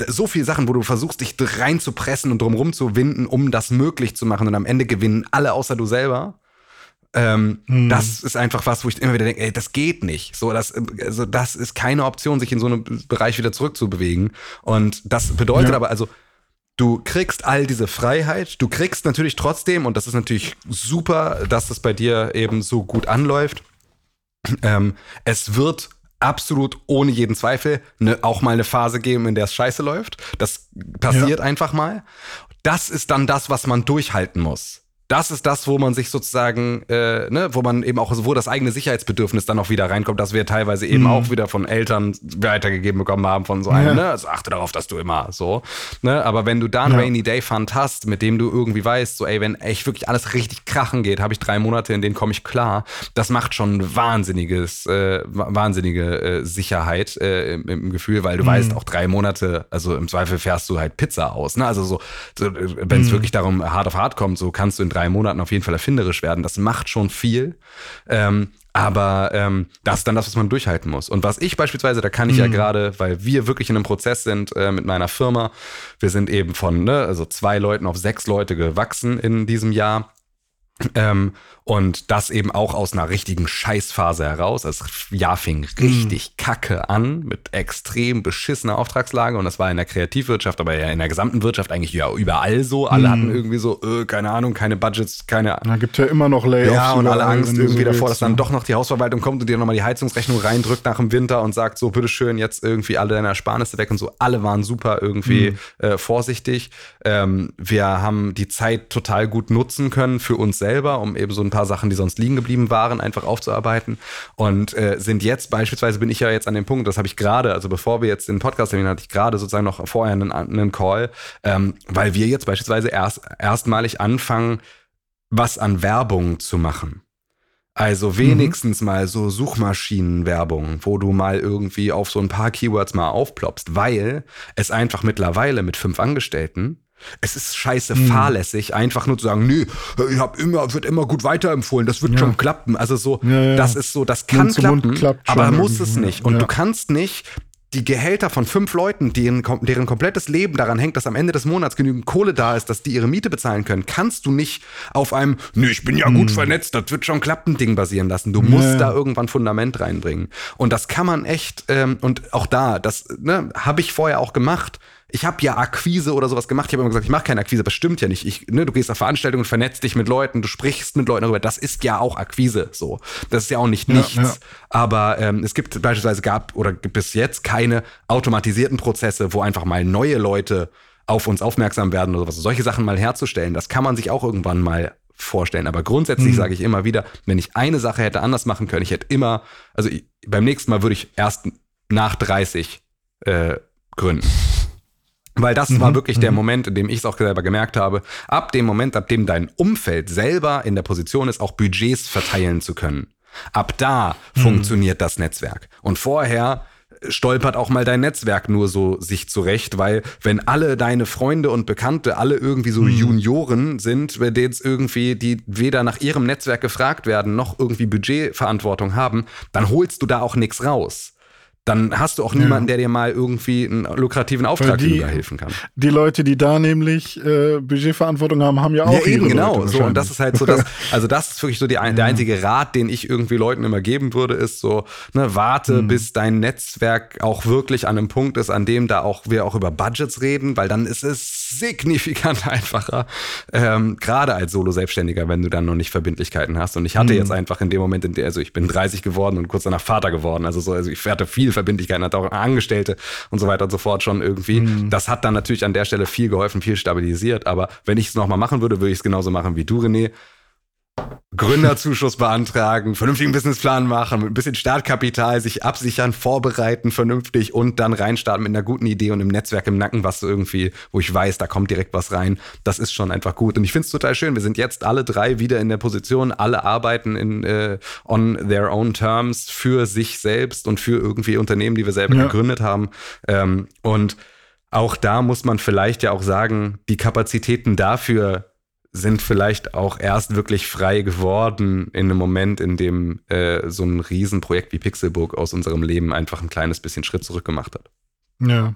so viele Sachen, wo du versuchst, dich reinzupressen und drumherum zu winden, um das möglich zu machen und am Ende gewinnen alle außer du selber. Ähm, mhm. Das ist einfach was, wo ich immer wieder denke, ey, das geht nicht. So, das, also das ist keine Option, sich in so einem Bereich wieder zurückzubewegen. Und das bedeutet ja. aber, also du kriegst all diese Freiheit, du kriegst natürlich trotzdem, und das ist natürlich super, dass das bei dir eben so gut anläuft, ähm, es wird absolut ohne jeden Zweifel ne, auch mal eine Phase geben, in der es scheiße läuft. Das passiert ja. einfach mal. Das ist dann das, was man durchhalten muss das ist das, wo man sich sozusagen, äh, ne, wo man eben auch, wo das eigene Sicherheitsbedürfnis dann auch wieder reinkommt, dass wir teilweise eben mhm. auch wieder von Eltern weitergegeben bekommen haben, von so einem, ja. ne, also achte darauf, dass du immer so, ne, aber wenn du da einen ja. Rainy Day Fund hast, mit dem du irgendwie weißt, so, ey, wenn echt wirklich alles richtig krachen geht, habe ich drei Monate, in denen komme ich klar, das macht schon wahnsinniges, äh, wahnsinnige äh, Sicherheit äh, im, im, Gefühl, weil du mhm. weißt, auch drei Monate, also im Zweifel fährst du halt Pizza aus, ne, also so, so wenn es mhm. wirklich darum hart auf hart kommt, so kannst du in drei Monaten auf jeden Fall erfinderisch werden. Das macht schon viel. Ähm, aber ähm, das ist dann das, was man durchhalten muss. Und was ich beispielsweise, da kann ich mhm. ja gerade, weil wir wirklich in einem Prozess sind äh, mit meiner Firma, wir sind eben von ne, also zwei Leuten auf sechs Leute gewachsen in diesem Jahr. Ähm, und das eben auch aus einer richtigen Scheißphase heraus. Das Jahr fing richtig mm. kacke an mit extrem beschissener Auftragslage. Und das war in der Kreativwirtschaft, aber ja in der gesamten Wirtschaft eigentlich ja überall so. Alle mm. hatten irgendwie so, äh, keine Ahnung, keine Budgets, keine. Da gibt ja immer noch Layoffs. Ja, und alle Angst irgendwie so davor, dass dann doch noch die Hausverwaltung kommt und dir nochmal die Heizungsrechnung reindrückt nach dem Winter und sagt so, bitteschön, jetzt irgendwie alle deine Ersparnisse weg und so. Alle waren super irgendwie mm. äh, vorsichtig. Ähm, wir haben die Zeit total gut nutzen können für uns selber, um eben so ein paar Sachen, die sonst liegen geblieben waren, einfach aufzuarbeiten. Und äh, sind jetzt, beispielsweise bin ich ja jetzt an dem Punkt, das habe ich gerade, also bevor wir jetzt den Podcast terminieren, hatte ich gerade sozusagen noch vorher einen, einen Call, ähm, weil wir jetzt beispielsweise erst erstmalig anfangen, was an Werbung zu machen. Also mhm. wenigstens mhm. mal so Suchmaschinenwerbung, wo du mal irgendwie auf so ein paar Keywords mal aufploppst, weil es einfach mittlerweile mit fünf Angestellten es ist scheiße hm. fahrlässig, einfach nur zu sagen, nö, ich hab immer, wird immer gut weiterempfohlen, das wird ja. schon klappen. Also so, ja, ja. das ist so, das kann klappen, aber muss es nicht. Und du kannst nicht die Gehälter von fünf Leuten, deren, deren komplettes Leben daran hängt, dass am Ende des Monats genügend Kohle da ist, dass die ihre Miete bezahlen können, kannst du nicht auf einem, nö, ich bin ja gut hm. vernetzt, das wird schon klappen, Ding basieren lassen. Du musst da irgendwann Fundament reinbringen. Und das kann man echt, ähm, und auch da, das ne, habe ich vorher auch gemacht ich habe ja Akquise oder sowas gemacht. Ich habe immer gesagt, ich mache keine Akquise, aber das stimmt ja nicht. Ich, ne, du gehst auf Veranstaltungen, vernetzt dich mit Leuten, du sprichst mit Leuten darüber. Das ist ja auch Akquise so. Das ist ja auch nicht ja, nichts. Ja. Aber ähm, es gibt beispielsweise gab oder gibt es jetzt keine automatisierten Prozesse, wo einfach mal neue Leute auf uns aufmerksam werden oder sowas. Solche Sachen mal herzustellen, das kann man sich auch irgendwann mal vorstellen. Aber grundsätzlich mhm. sage ich immer wieder, wenn ich eine Sache hätte anders machen können, ich hätte immer, also ich, beim nächsten Mal würde ich erst nach 30 äh, gründen. Weil das mhm, war wirklich der mhm. Moment, in dem ich es auch selber gemerkt habe. Ab dem Moment, ab dem dein Umfeld selber in der Position ist, auch Budgets verteilen zu können. Ab da mhm. funktioniert das Netzwerk. Und vorher stolpert auch mal dein Netzwerk nur so sich zurecht, weil wenn alle deine Freunde und Bekannte alle irgendwie so mhm. Junioren sind, bei denen es irgendwie, die weder nach ihrem Netzwerk gefragt werden, noch irgendwie Budgetverantwortung haben, dann holst du da auch nichts raus dann hast du auch niemanden, der dir mal irgendwie einen lukrativen Auftrag die, helfen kann. Die Leute, die da nämlich äh, Budgetverantwortung haben, haben ja auch ja, eben genau. so und das ist halt so, dass, also das ist wirklich so die, der einzige Rat, den ich irgendwie Leuten immer geben würde, ist so, ne, warte, mhm. bis dein Netzwerk auch wirklich an einem Punkt ist, an dem da auch wir auch über Budgets reden, weil dann ist es signifikant einfacher, ähm, gerade als Solo-Selbstständiger, wenn du dann noch nicht Verbindlichkeiten hast. Und ich hatte mhm. jetzt einfach in dem Moment, in der, also ich bin 30 geworden und kurz danach Vater geworden, also so, also ich hatte viel Verbindlichkeiten, hatte auch Angestellte und so weiter und so fort schon irgendwie. Mhm. Das hat dann natürlich an der Stelle viel geholfen, viel stabilisiert. Aber wenn ich es nochmal machen würde, würde ich es genauso machen wie du, René. Gründerzuschuss beantragen, vernünftigen Businessplan machen, mit ein bisschen Startkapital, sich absichern, vorbereiten vernünftig und dann reinstarten mit einer guten Idee und im Netzwerk im Nacken, was irgendwie, wo ich weiß, da kommt direkt was rein. Das ist schon einfach gut. Und ich finde es total schön. Wir sind jetzt alle drei wieder in der Position, alle arbeiten in äh, on their own terms für sich selbst und für irgendwie Unternehmen, die wir selber ja. gegründet haben. Ähm, und auch da muss man vielleicht ja auch sagen, die Kapazitäten dafür sind vielleicht auch erst wirklich frei geworden in einem Moment, in dem äh, so ein Riesenprojekt wie Pixelburg aus unserem Leben einfach ein kleines bisschen Schritt zurück gemacht hat. Ja.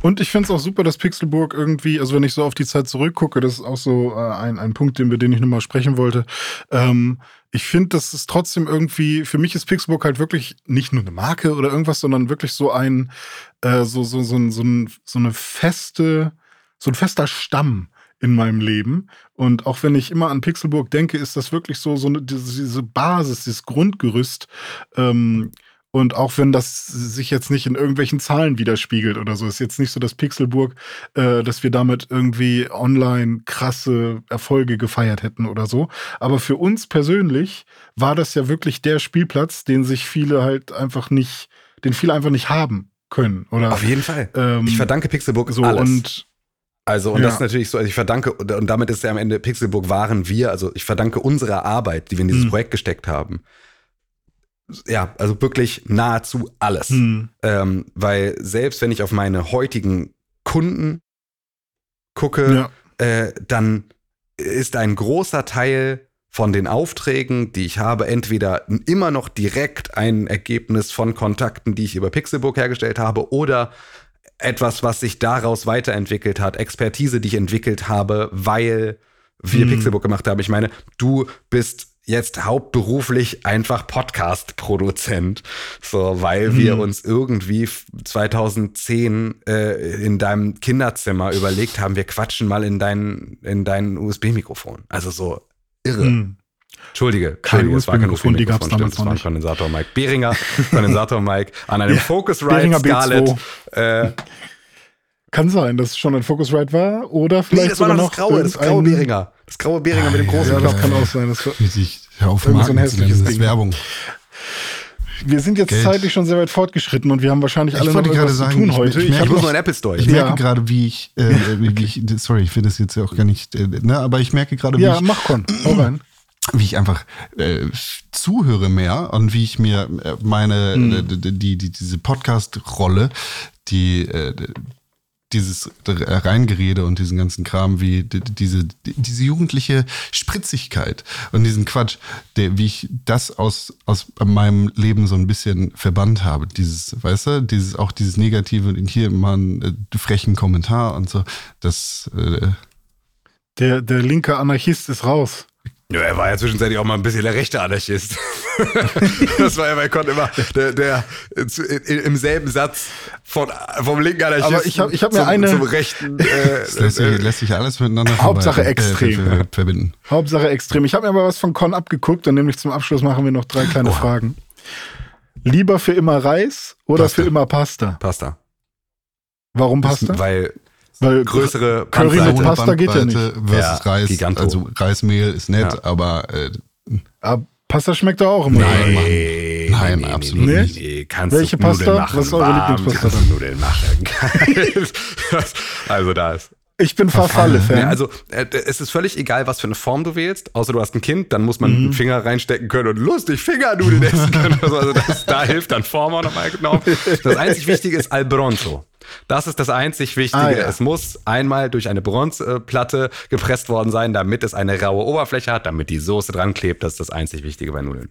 Und ich finde es auch super, dass Pixelburg irgendwie, also wenn ich so auf die Zeit zurückgucke, das ist auch so äh, ein, ein Punkt, über den ich nochmal sprechen wollte. Ähm, ich finde, das ist trotzdem irgendwie, für mich ist Pixelburg halt wirklich nicht nur eine Marke oder irgendwas, sondern wirklich so ein, äh, so, so, so, so, ein, so eine feste, so ein fester Stamm in meinem Leben. Und auch wenn ich immer an Pixelburg denke, ist das wirklich so, so eine, diese, Basis, dieses Grundgerüst. Ähm, und auch wenn das sich jetzt nicht in irgendwelchen Zahlen widerspiegelt oder so, ist jetzt nicht so, dass Pixelburg, äh, dass wir damit irgendwie online krasse Erfolge gefeiert hätten oder so. Aber für uns persönlich war das ja wirklich der Spielplatz, den sich viele halt einfach nicht, den viele einfach nicht haben können. Oder, Auf jeden Fall. ähm, ich verdanke Pixelburg so alles. und Also, und Ja. das ist natürlich so, also ich verdanke, und damit ist ja am Ende Pixelburg waren wir, also ich verdanke unserer Arbeit, die wir in dieses Hm. Projekt gesteckt haben. Ja, also wirklich nahezu alles. hm, Ähm, weil selbst wenn ich auf meine heutigen Kunden gucke, ja, äh, dann ist ein großer Teil von den Aufträgen, die ich habe, entweder immer noch direkt ein Ergebnis von Kontakten, die ich über Pixelbook hergestellt habe, oder etwas, was sich daraus weiterentwickelt hat, Expertise, die ich entwickelt habe, weil wir Hm. Pixelbook gemacht haben. Ich meine, du bist jetzt hauptberuflich einfach Podcast-Produzent, so, weil wir Hm. uns irgendwie f- 2010 äh, in deinem Kinderzimmer überlegt haben, wir quatschen mal in dein, in dein USB-Mikrofon. Also so irre. hm. Entschuldige, Kein es war kein USB-Mikrofon, die damals stimmt, es noch war ein. Kondensator Mike Behringer, Kondensator Mike an einem Ja, Focusrite Behringer Scarlett. B2. Äh, Kann sein, dass es schon ein Focusrite war oder vielleicht nee, das war sogar noch das graue, das graue Behringer. Das graue Behringer mit dem großen Ja, das kann auch sein. Das war, Wie sich hör auf Irgend so ein zu hässliches das ist Ding. Werbung. wir sind jetzt Geld. zeitlich schon sehr weit fortgeschritten und wir haben wahrscheinlich Ich alle noch etwas zu sagen, tun ich- heute. ich Ich, Ich muss noch, in Apple Store. Ich Ja. merke gerade, wie ich, äh, wie ich, sorry, ich will das jetzt ja auch gar nicht, äh, ne, aber ich merke gerade, wie ja, ich mach Con. Hau rein. Wie ich einfach äh, zuhöre mehr und wie ich mir äh, meine Mhm. äh, die, die, die diese Podcast-Rolle, die äh, dieses Reingerede und diesen ganzen Kram, wie die, diese, die, diese jugendliche Spritzigkeit und diesen Quatsch, der, wie ich das aus, aus meinem Leben so ein bisschen verbannt habe. Dieses, weißt du, dieses, auch dieses Negative und hier mal einen äh, frechen Kommentar und so, das, äh, Der, der linke Anarchist ist raus. Ja, er war ja zwischenzeitlich auch mal ein bisschen der rechte Anarchist. das war ja bei Con immer der, der zu- in, im selben Satz von, vom linken Anarchisten Aber ich hab- ich hab mir zum, eine- zum rechten. Äh, das lässt, sich, äh, lässt sich alles miteinander Hauptsache verbe- extrem. ver- verbinden. Hauptsache extrem. Ich habe mir aber was von Con abgeguckt und nämlich zum Abschluss machen wir noch drei kleine Fragen. Lieber für immer Reis oder Pasta. für immer Pasta? Pasta. Warum Pasta? Weil Weil größere Curry mit. Pasta geht ja Bandbreite Versus Ja, Reis. Giganto. Also Reismehl ist nett, Ja. aber äh, Ah, Pasta schmeckt doch auch immer. Nein, Mann. Nee, Nein, nee, absolut nee, nicht. Nee, kannst Welche Nudeln Pasta? Machen, Was ist eure Lieblingspasta kannst du Nudeln machen. also da ist. Ich bin Farfalle-Fan. Nee, also äh, es ist völlig egal, was für eine Form du wählst, außer du hast ein Kind, dann muss man Mhm. einen Finger reinstecken können und lustig Fingernudeln essen können. Also, also das, da hilft dann Form auch nochmal genommen. Das einzig Wichtige ist Al Bronzo. Das ist das einzig Wichtige. Ah, ja. Es muss einmal durch eine Bronzeplatte gepresst worden sein, damit es eine raue Oberfläche hat, damit die Soße dran klebt. Das ist das einzig Wichtige bei Nudeln.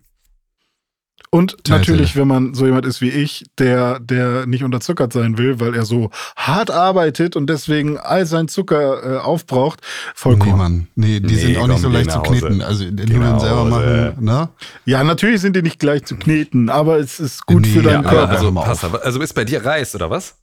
Und natürlich, wenn man so jemand ist wie ich, der, der nicht unterzuckert sein will, weil er so hart arbeitet und deswegen all sein Zucker äh, aufbraucht, nee, vollkommen. Mann. Nee, die Nee, sind auch nicht so leicht zu kneten. Also die Nudeln selber machen, ne? Ja, natürlich sind die nicht gleich zu kneten, aber es ist gut Nee, für deinen ja, Körper. also. Pasta, also ist bei dir Reis oder was?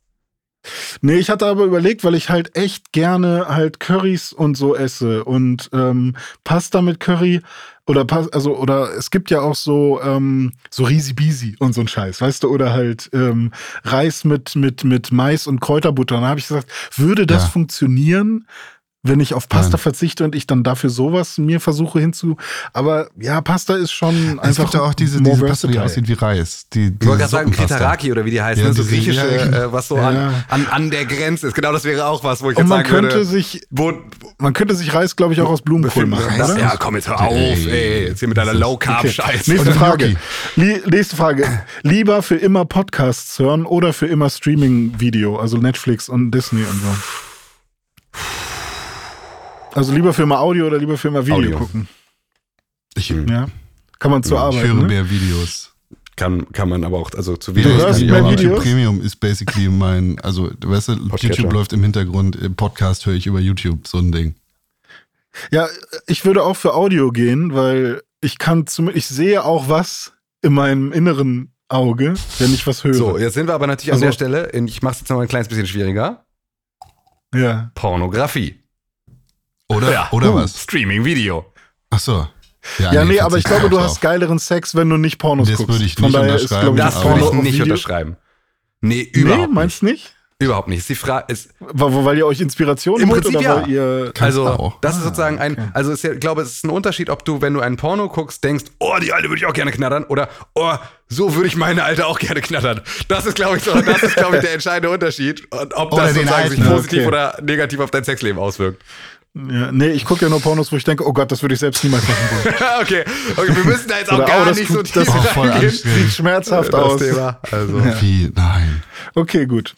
Nee, ich hatte aber überlegt, weil ich halt echt gerne halt Currys und so esse und ähm, Pasta mit Curry oder Pas also oder es gibt ja auch so ähm, so Risi Bisi und so ein Scheiß, weißt du, oder halt ähm, Reis mit mit mit Mais und Kräuterbutter. Und da habe ich gesagt, würde das Ja. funktionieren? Wenn ich auf Pasta Nein. verzichte und ich dann dafür sowas mir versuche hinzu. Aber ja, Pasta ist schon Es einfach. gibt ja auch diese, diese Pasta, die aussieht wie Reis. Die, Ich wollte gerade sagen. Kritaraki oder wie die heißt, Ja, ne? so griechische, ja, äh, was so Ja. an, an, an der Grenze ist. Genau, das wäre auch was, wo ich Und jetzt man sagen könnte würde, sich, wo, man könnte sich Reis, glaube ich, auch aus Blumenkohl machen, das? oder? Ja, komm jetzt hör auf, Ey. jetzt hier mit deiner Okay. Low-Carb-Scheiße. Nächste Oder Frage. Lie nächste Frage. Lieber für immer Podcasts hören oder für immer Streaming-Video, also Netflix und Disney und so? Also lieber für immer Audio oder lieber für immer Video Audio. gucken? Ich, Ja. Kann man zur Ja, Arbeit. ich höre ne? mehr Videos. kann, kann man aber auch, also zu Du Videos hörst kann mehr? YouTube Premium ist basically mein, also, weißt du, Podcatcher. YouTube läuft im Hintergrund, im Podcast höre ich über YouTube, so ein Ding. Ja, ich würde auch für Audio gehen, weil ich kann zum, ich sehe auch was in meinem inneren Auge, wenn ich was höre. So, jetzt sind wir aber natürlich Also- an der Stelle, ich mache es jetzt noch ein kleines bisschen schwieriger. Ja. Pornografie. Oder, oder Uh. was? Streaming-Video. Ach so. Ja, nee, aber ich glaube, du hast geileren Sex, wenn du nicht Pornos Das guckst. würde ich Von nicht daher ist, unterschreiben, glaube ich, Das würde ich nicht Video- unterschreiben. Nee, Nee, überhaupt nicht. meinst du nicht? Überhaupt nicht. Die Frage ist, Weil, weil ihr euch Inspiration Im holt Prinzip oder ja. weil ihr. Kannst also, auch. das ist sozusagen okay. ein, also ist ja, ich glaube, es ist ein Unterschied, ob du, wenn du einen Porno guckst, denkst, oh, die Alte würde ich auch gerne knattern, oder, oh, so würde ich meine Alte auch gerne knattern. Das ist, glaube ich, so, das ist, glaube ich, der entscheidende Unterschied. Und ob Oder das sozusagen sich positiv Okay. oder negativ auf dein Sexleben auswirkt. Ja, nee, ich gucke ja nur Pornos, wo ich denke, oh Gott, das würde ich selbst niemals machen wollen. okay. okay, wir müssen da jetzt auch Oder, gar oh, das nicht so tut- tief das reingehen. Sieht schmerzhaft Das aus. Thema. Also. Wie? Nein. Okay, gut.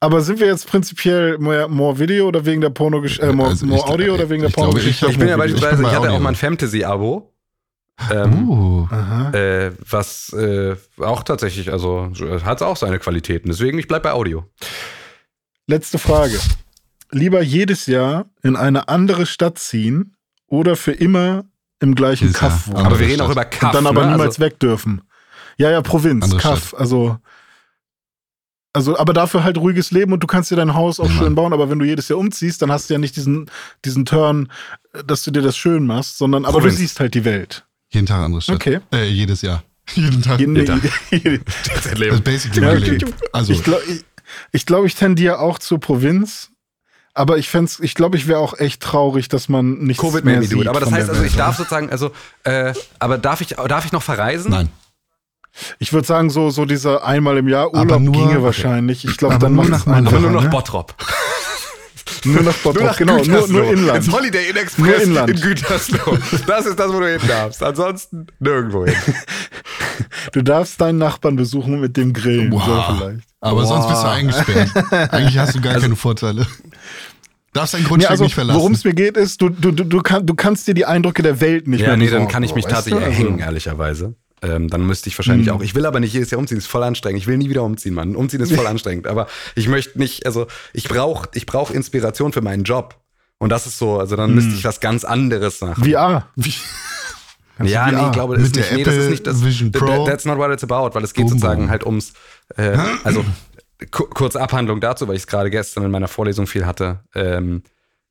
Aber sind wir jetzt prinzipiell more, more Video oder wegen der Porno äh, more, Also more ich- Audio oder wegen der ich Pornogeschichte? ich Ich bin ja beispielsweise, bei ich hatte auch Audio. mal ein Fantasy-Abo. Ähm, Uh. Äh, was äh, auch tatsächlich, also hat auch seine Qualitäten. Deswegen, ich bleib bei Audio. Letzte Frage. Lieber jedes Jahr in eine andere Stadt ziehen oder für immer im gleichen. Kaff wohnen? Aber Aber wir reden auch über Und Kaff. dann aber ne? niemals also, weg dürfen. Ja, ja, Provinz, Kaff. Also, also, aber dafür halt ruhiges Leben und du kannst dir dein Haus auch Immer. schön bauen. Aber wenn du jedes Jahr umziehst, dann hast du ja nicht diesen, diesen Turn, äh, dass du dir das schön machst, sondern aber Provinz. du siehst halt die Welt. Jeden Tag andere Stadt. Okay. Äh, jedes Jahr. Jeden Tag. Nee, Tag. ich Das ist basically Ja, mein. Leben. Also, glaube, ich, ich, glaub, ich tendiere auch zur Provinz. Aber ich fänd's, ich glaube, ich wäre auch echt traurig, dass man nichts Covid mehr sieht. Aber das heißt also, ich darf oder? sozusagen, also, äh, aber darf ich, darf ich noch verreisen? nein. Ich würde sagen, so, so dieser einmal im Jahr Aber Urlaub nur- ginge wahrscheinlich. Ich glaube, dann nur macht es Mallorca. Aber einfacher, nur noch ne? Bottrop. Nur nach Bottrop, genau. Nur, Gütersloh. nur Inland. Ins Holiday Inn Nur Express Inland. in Gütersloh. Das ist das, wo du hin darfst. Ansonsten nirgendwo hin. Du darfst deinen Nachbarn besuchen mit dem Grillen. Wow. So vielleicht. Aber Boah. sonst bist du eingesperrt. Eigentlich hast du gar keine Vorteile. Darfst dein Nee, Grundstück also, nicht verlassen. worum es mir geht, ist, du, du, du, du, kann, du kannst dir die Eindrücke der Welt nicht Ja, mehr nee, besorgen. dann kann ich mich tatsächlich du? Also- erhängen, ehrlicherweise. Ähm, dann müsste ich wahrscheinlich Hm. auch. Ich will aber nicht jedes Jahr umziehen, ist voll anstrengend. Ich will nie wieder umziehen, Mann. Umziehen ist voll anstrengend. Aber ich möchte nicht, also ich brauche ich brauch Inspiration für meinen Job. Und das ist so, also dann müsste ich was ganz anderes machen. VR. Wie, ja, nee, ich glaube, das Mit ist nicht, nee, das ist nicht das. Vision that- Pro? That's not what it's about, weil es geht Boom, sozusagen boom. halt ums, äh, also ku- kurze Abhandlung dazu, weil ich es gerade gestern in meiner Vorlesung viel hatte. Ähm,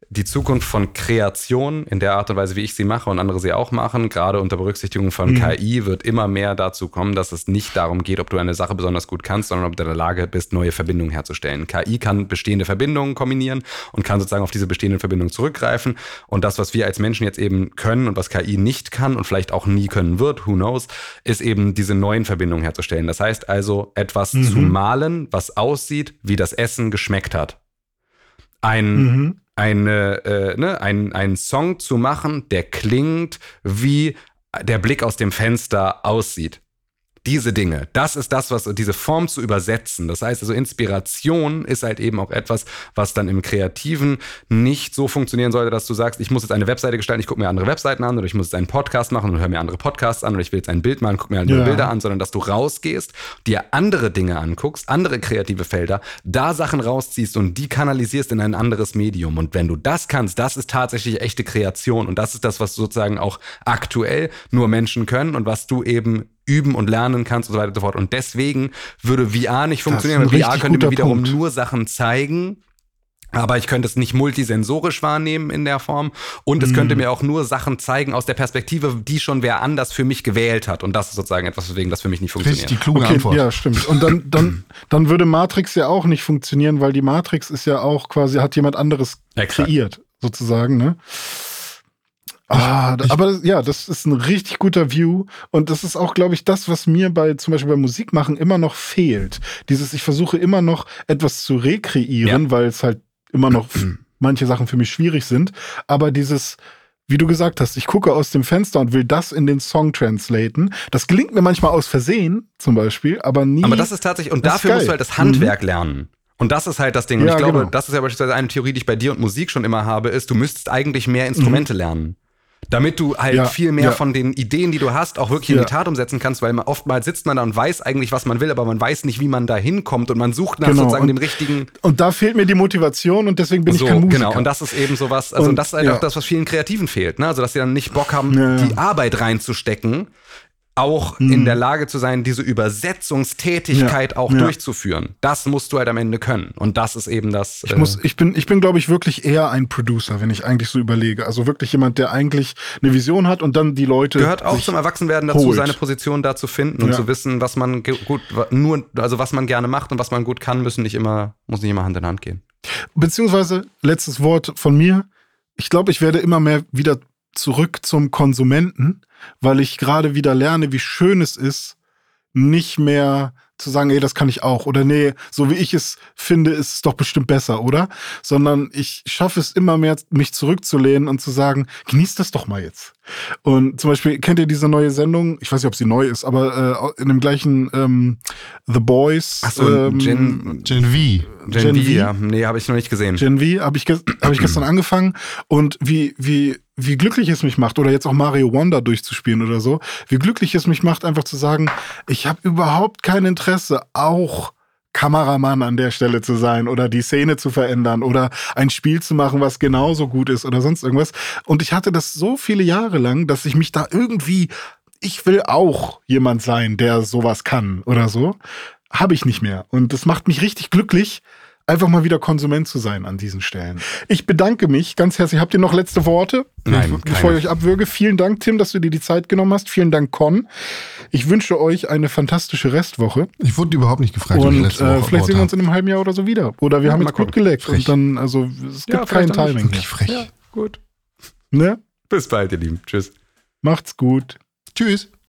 die Zukunft von Kreation in der Art und Weise, wie ich sie mache und andere sie auch machen, gerade unter Berücksichtigung von Mhm. KI, wird immer mehr dazu kommen, dass es nicht darum geht, ob du eine Sache besonders gut kannst, sondern ob du in der Lage bist, neue Verbindungen herzustellen. KI kann bestehende Verbindungen kombinieren und kann sozusagen auf diese bestehenden Verbindungen zurückgreifen. Und das, was wir als Menschen jetzt eben können und was KI nicht kann und vielleicht auch nie können wird, who knows, ist eben diese neuen Verbindungen herzustellen. Das heißt also, etwas Mhm. zu malen, was aussieht, wie das Essen geschmeckt hat. Ein Mhm. Eine, äh, ne, ein, einen Song zu machen, der klingt, wie der Blick aus dem Fenster aussieht. Diese Dinge, das ist das, was diese Form zu übersetzen. Das heißt also, Inspiration ist halt eben auch etwas, was dann im Kreativen nicht so funktionieren sollte, dass du sagst, ich muss jetzt eine Webseite gestalten, ich gucke mir andere Webseiten an oder ich muss jetzt einen Podcast machen und höre mir andere Podcasts an oder ich will jetzt ein Bild malen, gucke mir andere Ja. Bilder an, sondern dass du rausgehst, dir andere Dinge anguckst, andere kreative Felder, da Sachen rausziehst und die kanalisierst in ein anderes Medium. Und wenn du das kannst, das ist tatsächlich echte Kreation und das ist das, was sozusagen auch aktuell nur Menschen können und was du eben üben und lernen kannst und so weiter und so fort. Und deswegen würde VR nicht funktionieren, weil VR könnte mir wiederum Punkt. nur Sachen zeigen, aber ich könnte es nicht multisensorisch wahrnehmen in der Form. Und es könnte mir auch nur Sachen zeigen aus der Perspektive, die schon wer anders für mich gewählt hat. Und das ist sozusagen etwas, weswegen das für mich nicht richtig funktioniert. kluge Okay, Antwort. ja, stimmt. Und dann, dann, dann würde Matrix ja auch nicht funktionieren, weil die Matrix ist ja auch quasi, hat jemand anderes Exakt. kreiert, sozusagen, ne? Ah, da- aber das- ja, das ist ein richtig guter View und das ist auch, glaube ich, das, was mir bei zum Beispiel beim Musikmachen immer noch fehlt. Dieses, ich versuche immer noch etwas zu rekreieren, weil es halt immer noch manche Sachen für mich schwierig sind. Aber dieses, wie du gesagt hast, ich gucke aus dem Fenster und will das in den Song translaten. Das gelingt mir manchmal aus Versehen, zum Beispiel, aber nie. Aber das ist tatsächlich, und dafür musst du halt das Handwerk lernen. Und das ist halt das Ding. Und Ja, ich glaube, genau. das ist ja beispielsweise eine Theorie, die ich bei dir und Musik schon immer habe, ist, du müsstest eigentlich mehr Instrumente lernen. Damit du halt Ja, viel mehr ja. von den Ideen, die du hast, auch wirklich in die Tat umsetzen kannst, weil man, oftmals sitzt man da und weiß eigentlich, was man will, aber man weiß nicht, wie man da hinkommt und man sucht nach Genau, sozusagen und- dem richtigen Und da fehlt mir die Motivation und deswegen bin so, ich kein Musiker. genau. Und das ist eben sowas, also Und, das ist halt auch das, was vielen Kreativen fehlt, ne? Also, dass sie dann nicht Bock haben, die Arbeit reinzustecken, auch Mhm. in der Lage zu sein, diese Übersetzungstätigkeit Ja, auch ja. durchzuführen. Das musst du halt am Ende können. Und das ist eben das. Ich muss, ich bin, ich bin, glaube ich, wirklich eher ein Producer, wenn ich eigentlich so überlege. Also wirklich jemand, der eigentlich eine Vision hat und dann die Leute. gehört auch zum Erwachsenwerden dazu, holt. seine Position da zu finden und Ja. zu wissen, was man gut, nur, also was man gerne macht und was man gut kann, müssen nicht immer, muss nicht immer Hand in Hand gehen. Beziehungsweise, letztes Wort von mir. Ich glaube, ich werde immer mehr wieder zurück zum Konsumenten, weil ich gerade wieder lerne, wie schön es ist, nicht mehr zu sagen, ey, das kann ich auch. Oder nee, so wie ich es finde, ist es doch bestimmt besser, oder? Sondern ich schaffe es immer mehr, mich zurückzulehnen und zu sagen, genieß das doch mal jetzt. Und zum Beispiel, kennt ihr diese neue Sendung? Ich weiß nicht, ob sie neu ist, aber äh, in dem gleichen ähm, The Boys. Ach so, ähm, Gen, Gen V. Gen, Gen V, V? ja. Nee, habe ich noch nicht gesehen. Gen V habe ich, ges hab ich gestern angefangen und wie, wie, wie glücklich es mich macht, oder jetzt auch Mario Wonder durchzuspielen oder so, wie glücklich es mich macht, einfach zu sagen, ich habe überhaupt kein Interesse, auch Kameramann an der Stelle zu sein oder die Szene zu verändern oder ein Spiel zu machen, was genauso gut ist oder sonst irgendwas. Und ich hatte das so viele Jahre lang, dass ich mich da irgendwie, ich will auch jemand sein, der sowas kann oder so, habe ich nicht mehr. Und das macht mich richtig glücklich, einfach mal wieder Konsument zu sein an diesen Stellen. Ich bedanke mich ganz herzlich. Habt ihr noch letzte Worte? Nein, Bevor keine. ich euch abwürge. Vielen Dank, Tim, dass du dir die Zeit genommen hast. Vielen Dank, Con. Ich wünsche euch eine fantastische Restwoche. Ich wurde überhaupt nicht gefragt, Und letzte äh, vielleicht sehen wir uns in einem halben Jahr oder so wieder. Oder wir Ja, haben jetzt gut geleckt. Frech. Und dann, also, es Ja, gibt kein vielleicht dann Timing. Wirklich frech. Ja, gut. Ne? Bis bald, ihr Lieben. Tschüss. Macht's gut. Tschüss.